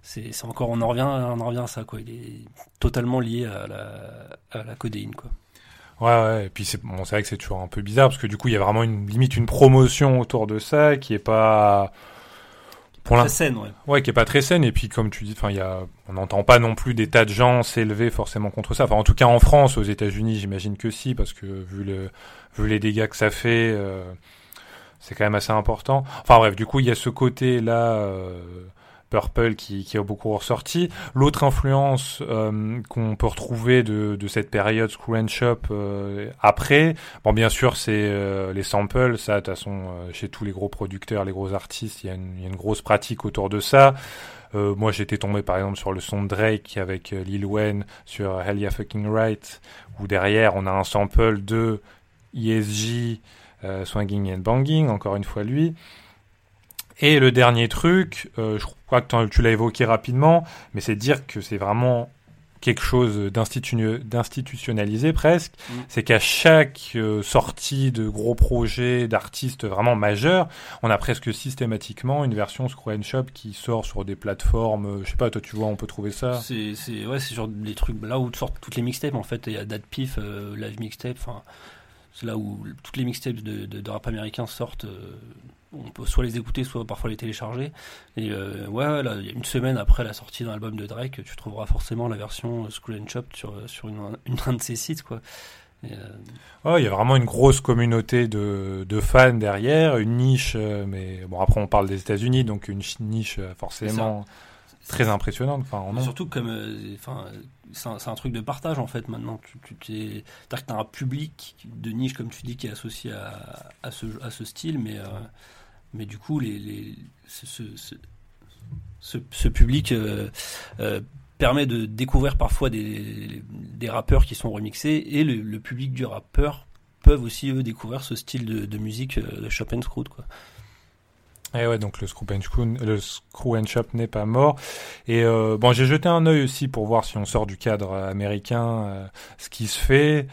c'est c'est encore on en revient on en revient à ça quoi il est totalement lié à la à la codéine quoi Ouais, ouais, et puis c'est bon, c'est vrai que c'est toujours un peu bizarre parce que du coup, il y a vraiment une limite une promotion autour de ça qui est pas pour très saine ouais Ouais, qui est pas très saine. Et puis, comme tu dis, enfin, il y a, on n'entend pas non plus des tas de gens s'élever forcément contre ça. Enfin, en tout cas, en France, aux États-Unis, j'imagine que si, parce que vu le, vu les dégâts que ça fait, euh, c'est quand même assez important. Enfin bref, du coup, il y a ce côté-là, euh, Purple qui, a beaucoup ressorti. L'autre influence euh, qu'on peut retrouver de, cette période Screw and Shop euh, après, bon bien sûr c'est euh, les samples, ça de toute façon chez tous les gros producteurs, les gros artistes, il y a une, grosse pratique autour de ça. Moi j'étais tombé par exemple sur le son de Drake avec Lil Wayne sur Hell Yeah Fucking Right, où derrière on a un sample de ESG, Swinging and Banging, encore une fois lui. Et le dernier truc, euh, je crois que tu l'as évoqué rapidement, mais c'est de dire que c'est vraiment quelque chose d'institu- d'institutionnalisé presque, Mm. c'est qu'à chaque euh, sortie de gros projets d'artistes vraiment majeurs, on a presque systématiquement une version Screw and Shop qui sort sur des plateformes, euh, je sais pas, toi tu vois, on peut trouver ça. C'est, ouais, c'est sur des trucs là où sortent toutes les mixtapes en fait. Il y a Dad Pif, euh, Live Mixtape, enfin, c'est là où toutes les mixtapes de, de, de rap américain sortent. Euh, on peut soit les écouter, soit parfois les télécharger. Et euh, ouais, là, une semaine après la sortie d'un album de Drake, tu trouveras forcément la version euh, School and Shop sur, sur une, une, un de ses sites, quoi. Et, euh, il y a vraiment une grosse communauté de, de fans derrière, une niche, euh, mais bon après on parle des États-Unis, donc une ch- niche euh, forcément très impressionnante. Enfin, en. Surtout comme, euh, c'est un, truc de partage en fait maintenant. Tu, tu t'es, c'est-à-dire que t'as un public de niche comme tu dis qui est associé à, à ce, à ce style, mais, euh, mais du coup les, les ce, public euh, euh, permet de découvrir parfois des, rappeurs qui sont remixés et le, public du rappeur peuvent aussi eux découvrir ce style de, musique euh, de Chop and Screw quoi. Et ouais, donc le Screw and, le Screw and Shop n'est pas mort. Et bon, j'ai jeté un œil aussi pour voir si on sort du cadre américain, ce qui se fait.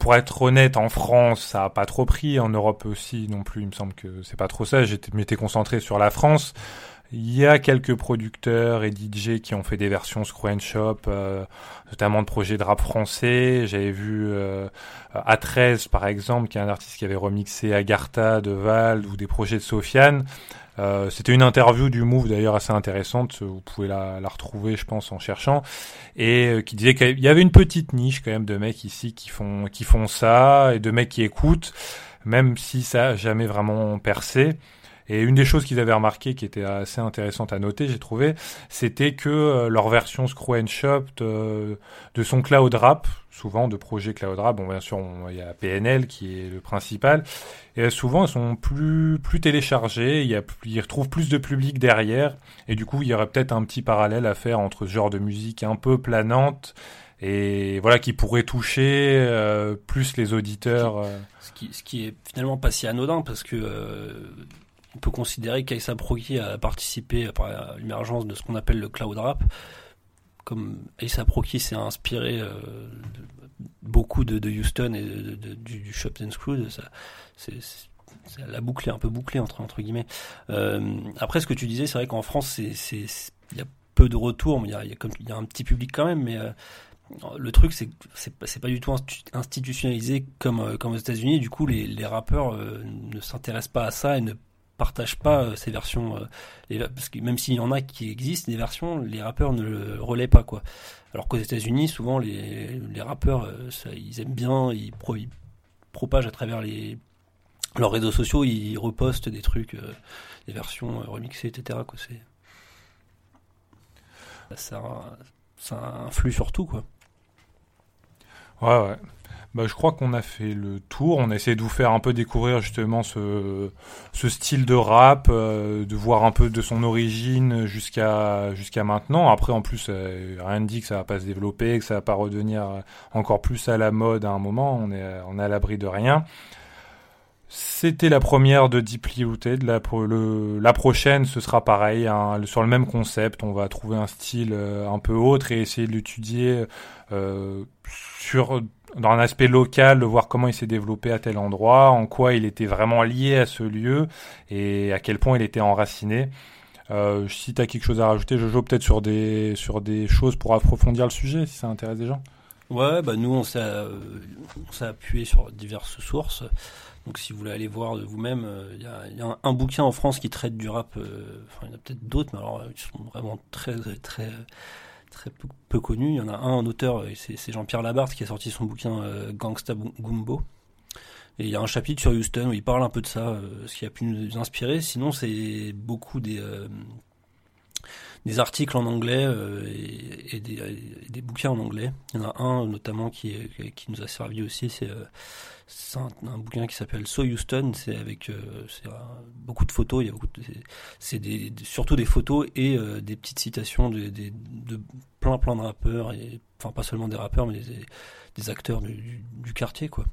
Pour être honnête, en France, ça a pas trop pris. En Europe aussi, non plus. Il me semble que c'est pas trop ça. J'étais m'étais concentré sur la France. Il y a quelques producteurs et DJ qui ont fait des versions Screw Shop, euh, notamment de projets de rap français. J'avais vu euh, A13 par exemple, qui est un artiste qui avait remixé Agartha de Vald ou des projets de Sofiane. Euh, C'était une interview du Move d'ailleurs assez intéressante. Vous pouvez la, la retrouver, je pense, en cherchant, et euh, qui disait qu'il y avait une petite niche quand même de mecs ici qui font qui font ça et de mecs qui écoutent, même si ça a jamais vraiment percé. Et une des choses qu'ils avaient remarqué qui était assez intéressante à noter, j'ai trouvé, c'était que euh, leur version Screw and Shop de, de son cloud rap, souvent de projets cloud rap, bon bien sûr il y a PNL qui est le principal, euh, souvent elles sont plus plus téléchargées, y a ils retrouvent plus de public derrière, et du coup il y aurait peut-être un petit parallèle à faire entre ce genre de musique un peu planante et voilà qui pourrait toucher euh, plus les auditeurs. euh. Ce qui, est finalement pas si anodin parce que euh, on peut considérer qu'Aïssa Proki a participé à l'émergence de ce qu'on appelle le cloud rap. Comme Aïssa Proki s'est inspiré euh, beaucoup de, Houston et du, du Shop and Screw, ça, c'est, la boucle un peu bouclée entre, entre guillemets. Euh, après, ce que tu disais, c'est vrai qu'en France, il y a peu de retours, mais il y a, y a y a un petit public quand même, mais euh, le truc, c'est que c'est pas, pas du tout institutionnalisé comme, comme aux États-Unis. Du coup, les, rappeurs ne s'intéressent pas à ça et ne partagent pas euh, ces versions. euh, parce que même s'il y en a qui existent, des versions, les rappeurs ne le relaient pas. quoi. Alors qu'aux États-Unis, souvent, les, les rappeurs, euh, ils aiment bien, ils, pro- ils propagent à travers les, leurs réseaux sociaux, ils repostent des trucs, des versions remixées, etc. Ça, ça influe sur tout. Quoi. Ouais, ouais. Bah, je crois qu'on a fait le tour. On a essayé de vous faire un peu découvrir justement ce, ce style de rap, euh, de voir un peu de son origine jusqu'à maintenant. Après, en plus, euh, rien ne dit que ça va pas se développer, que ça va pas redevenir encore plus à la mode à un moment. On est, on est à l'abri de rien. C'était la première de Deeply Rooted. La, prochaine, ce sera pareil, hein, sur le même concept. On va trouver un style euh, un peu autre et essayer de l'étudier sur dans un aspect local, de voir comment il s'est développé à tel endroit, en quoi il était vraiment lié à ce lieu et à quel point il était enraciné. Euh, si tu as quelque chose à rajouter, Jojo, peut-être sur des, sur des choses pour approfondir le sujet, si ça intéresse des gens. Ouais, bah nous on s'est euh, appuyé sur diverses sources. Donc si vous voulez aller voir de vous-même, euh, il y, a, y a un, bouquin en France qui traite du rap. euh, Enfin, il y en a peut-être d'autres, mais alors euh, ils sont vraiment très très très peu, peu connus. Il y en a un, un auteur, euh, c'est Jean-Pierre Labarthe qui a sorti son bouquin euh, Gangsta Gumbo. Et il y a un chapitre sur Houston où il parle un peu de ça, euh, ce qui a pu nous inspirer. Sinon, c'est beaucoup des des articles en anglais euh, et, et des, et des bouquins en anglais. Il y en a un notamment qui, est- qui nous a servi aussi, c'est euh, un, un bouquin qui s'appelle So Houston, c'est avec euh, beaucoup de photos, c'est- des, surtout des photos et des petites citations de, de, de plein plein de rappeurs, et, enfin pas seulement des rappeurs mais des, des acteurs du, du, du quartier quoi.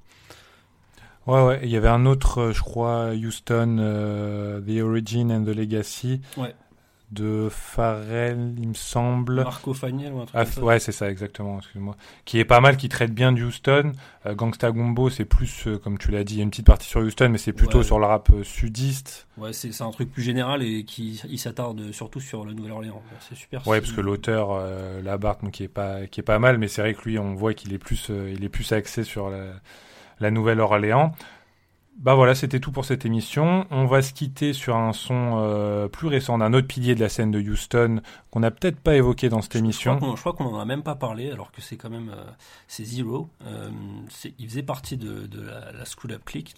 Ouais, ouais. Il y avait un autre, je crois, Houston, euh, The Origin and the Legacy. Ouais. De Pharrell, il me semble. Marco Faniel ou un truc Ah, comme ça. ouais, c'est ça, exactement, excuse-moi. Qui est pas mal, qui traite bien de Houston. Euh, Gangsta Gumbo, c'est plus, euh, comme tu l'as dit, il y a une petite partie sur Houston, mais c'est plutôt Ouais. sur le rap euh, sudiste. Ouais, c'est un truc plus général et qui il s'attarde surtout sur la Nouvelle-Orléans. C'est super. Ouais, parce que l'auteur, Labarthe, qui est pas, qui est pas mal, mais c'est vrai que lui, on voit qu'il est plus, il est plus axé sur la, la Nouvelle-Orléans. Bah voilà, c'était tout pour cette émission. On va se quitter sur un son euh, plus récent d'un autre pilier de la scène de Houston qu'on n'a peut-être pas évoqué dans cette Je émission. je crois qu'on en a même pas parlé, alors que c'est quand même euh, c'est Zero. Euh, il faisait partie de, de la, la School Up Click.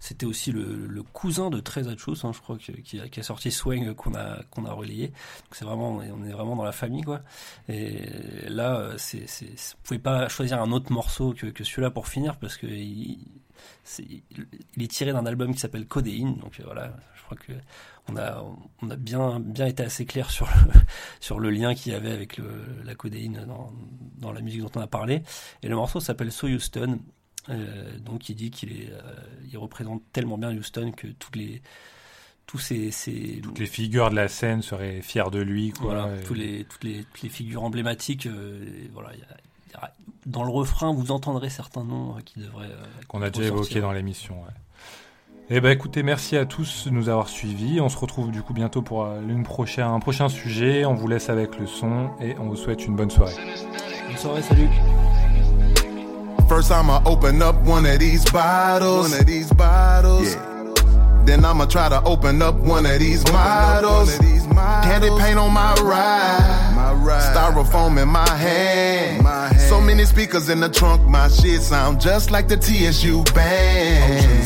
C'était aussi le, le cousin de Treza Chus, hein, je crois, que- qui, a, qui a sorti Swing qu'on a qu'on a relayé. Donc c'est vraiment on est, vraiment dans la famille quoi. Et là, c'est c'est vous pouvez pas choisir un autre morceau que, que celui-là pour finir parce que il, il est tiré d'un album qui s'appelle Codéine. Donc euh, voilà, je crois que on a on a bien bien été assez clair sur le sur le lien qu'il y avait avec le, la codéine dans, dans la musique dont on a parlé. Et le morceau s'appelle So Houston. Euh, donc il dit qu'il est, euh, il représente tellement bien Houston que toutes les, tous ces, ces Toutes les figures de la scène seraient fières de lui. Quoi, voilà, Et- tous les, toutes les, toutes les figures emblématiques. euh, voilà, il y a- dans le refrain, vous entendrez certains noms qui devraient. euh, qu'on a déjà ressortir. évoqué dans l'émission. Ouais. Eh ben écoutez, merci à tous de nous avoir suivis. On se retrouve du coup bientôt pour euh, une prochaine, un prochain sujet. On vous laisse avec le son et on vous souhaite une bonne soirée. Bonne soirée, salut. First, I'ma open up one of these bottles. One of these bottles. Then I'ma try to open up one of these models. Candy paint on my ride. My. Styrofoam in my hand. So many speakers in the trunk. My shit sound just like the TSU band.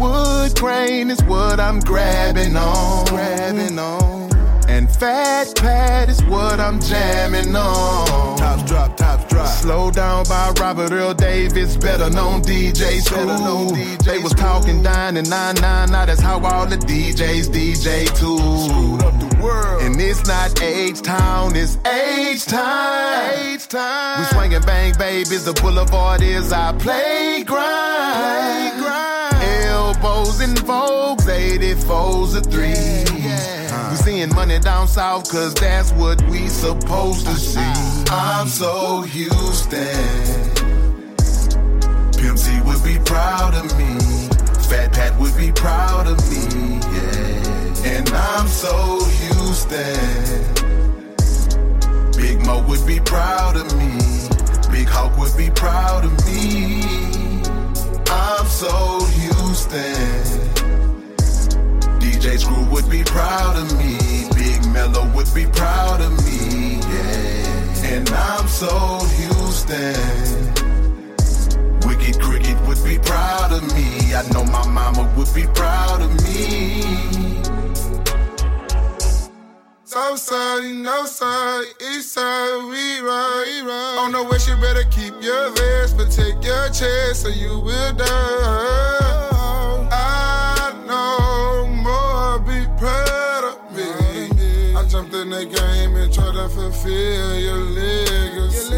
Wood grain is what I'm grabbing on. Grabbing on. And fat pad is what I'm jamming on. Tops drop, tops drop. Slow down by Robert Earl Davis, better known DJ Screw. They was talking dine and nine nine. Now that's how all the DJs DJ too. Screwed up the world. And it's not H Town, it's H time. H time. We swinging bang, babies. The boulevard is our playground. Playground. Elbows and Vogues, 84s or threes. Seeing money down south, cause that's what we supposed to see. I'm so Houston. Pimp C would be proud of me. Fat Pat would be proud of me. Yeah. And I'm so Houston. Big Mo would be proud of me. Big Hawk would be proud of me. I'm so Houston. DJ Screw would be proud of me. Big Mello would be proud of me. Yeah. And I'm so Houston. Wicked Cricket would be proud of me. I know my mama would be proud of me. Southside, no side, east side, we ride, we ride. On the west, you better keep your vest, but take your chance or you will die. And tried to fulfill your legacy.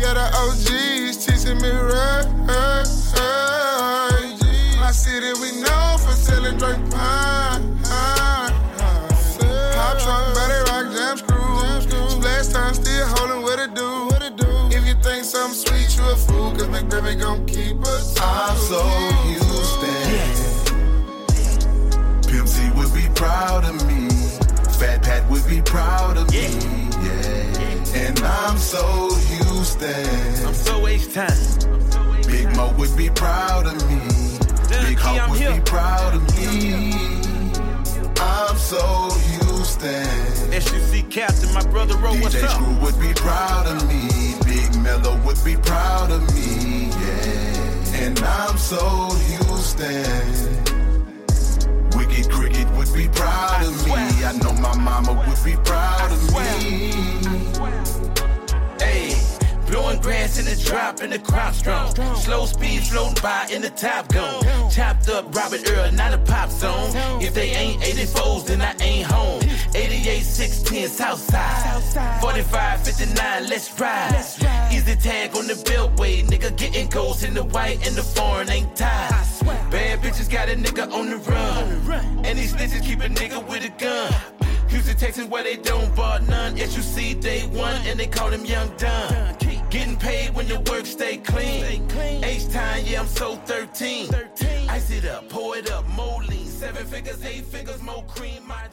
Yeah, the OGs teaching me right. My city, we know for selling drink pine. Pop trunk, body rock, jam screw. Splash time, still holding what it do. If you think something sweet, you a fool, cause McDermott gon' keep us. I'm so Houston. Pimp C would be proud of me. I'm so Houston. I'm so H-Time. Big Mo would be proud of me. Big Key, Hawk would here. be proud of me. I'm so Houston. SUC Captain, my brother Ro, what's DJ up? Screw would be proud of me. Big Mello would be proud of me. Yeah. And I'm so Houston. Wicked Cricket would be proud of me. I know my mama would be proud of me. Blowing grass in the drop and the crop strong. Slow speed floating by in the top gun. Chopped up Robert Earl, not a pop zone. If they ain't 84s, then I ain't home. 88, 610, south side. 45, 59, let's ride. Easy tag on the beltway, nigga getting goals in the white and the foreign ain't tied. Bad bitches got a nigga on the run. And these bitches keep a nigga with a gun. Houston, Texas, where they don't bar none. SUC day one, and they call him Young Dunn. Getting paid when the work stay clean. H time, yeah, I'm so 13. Ice it up, pour it up, lean. Seven figures, eight figures, more cream, my dream.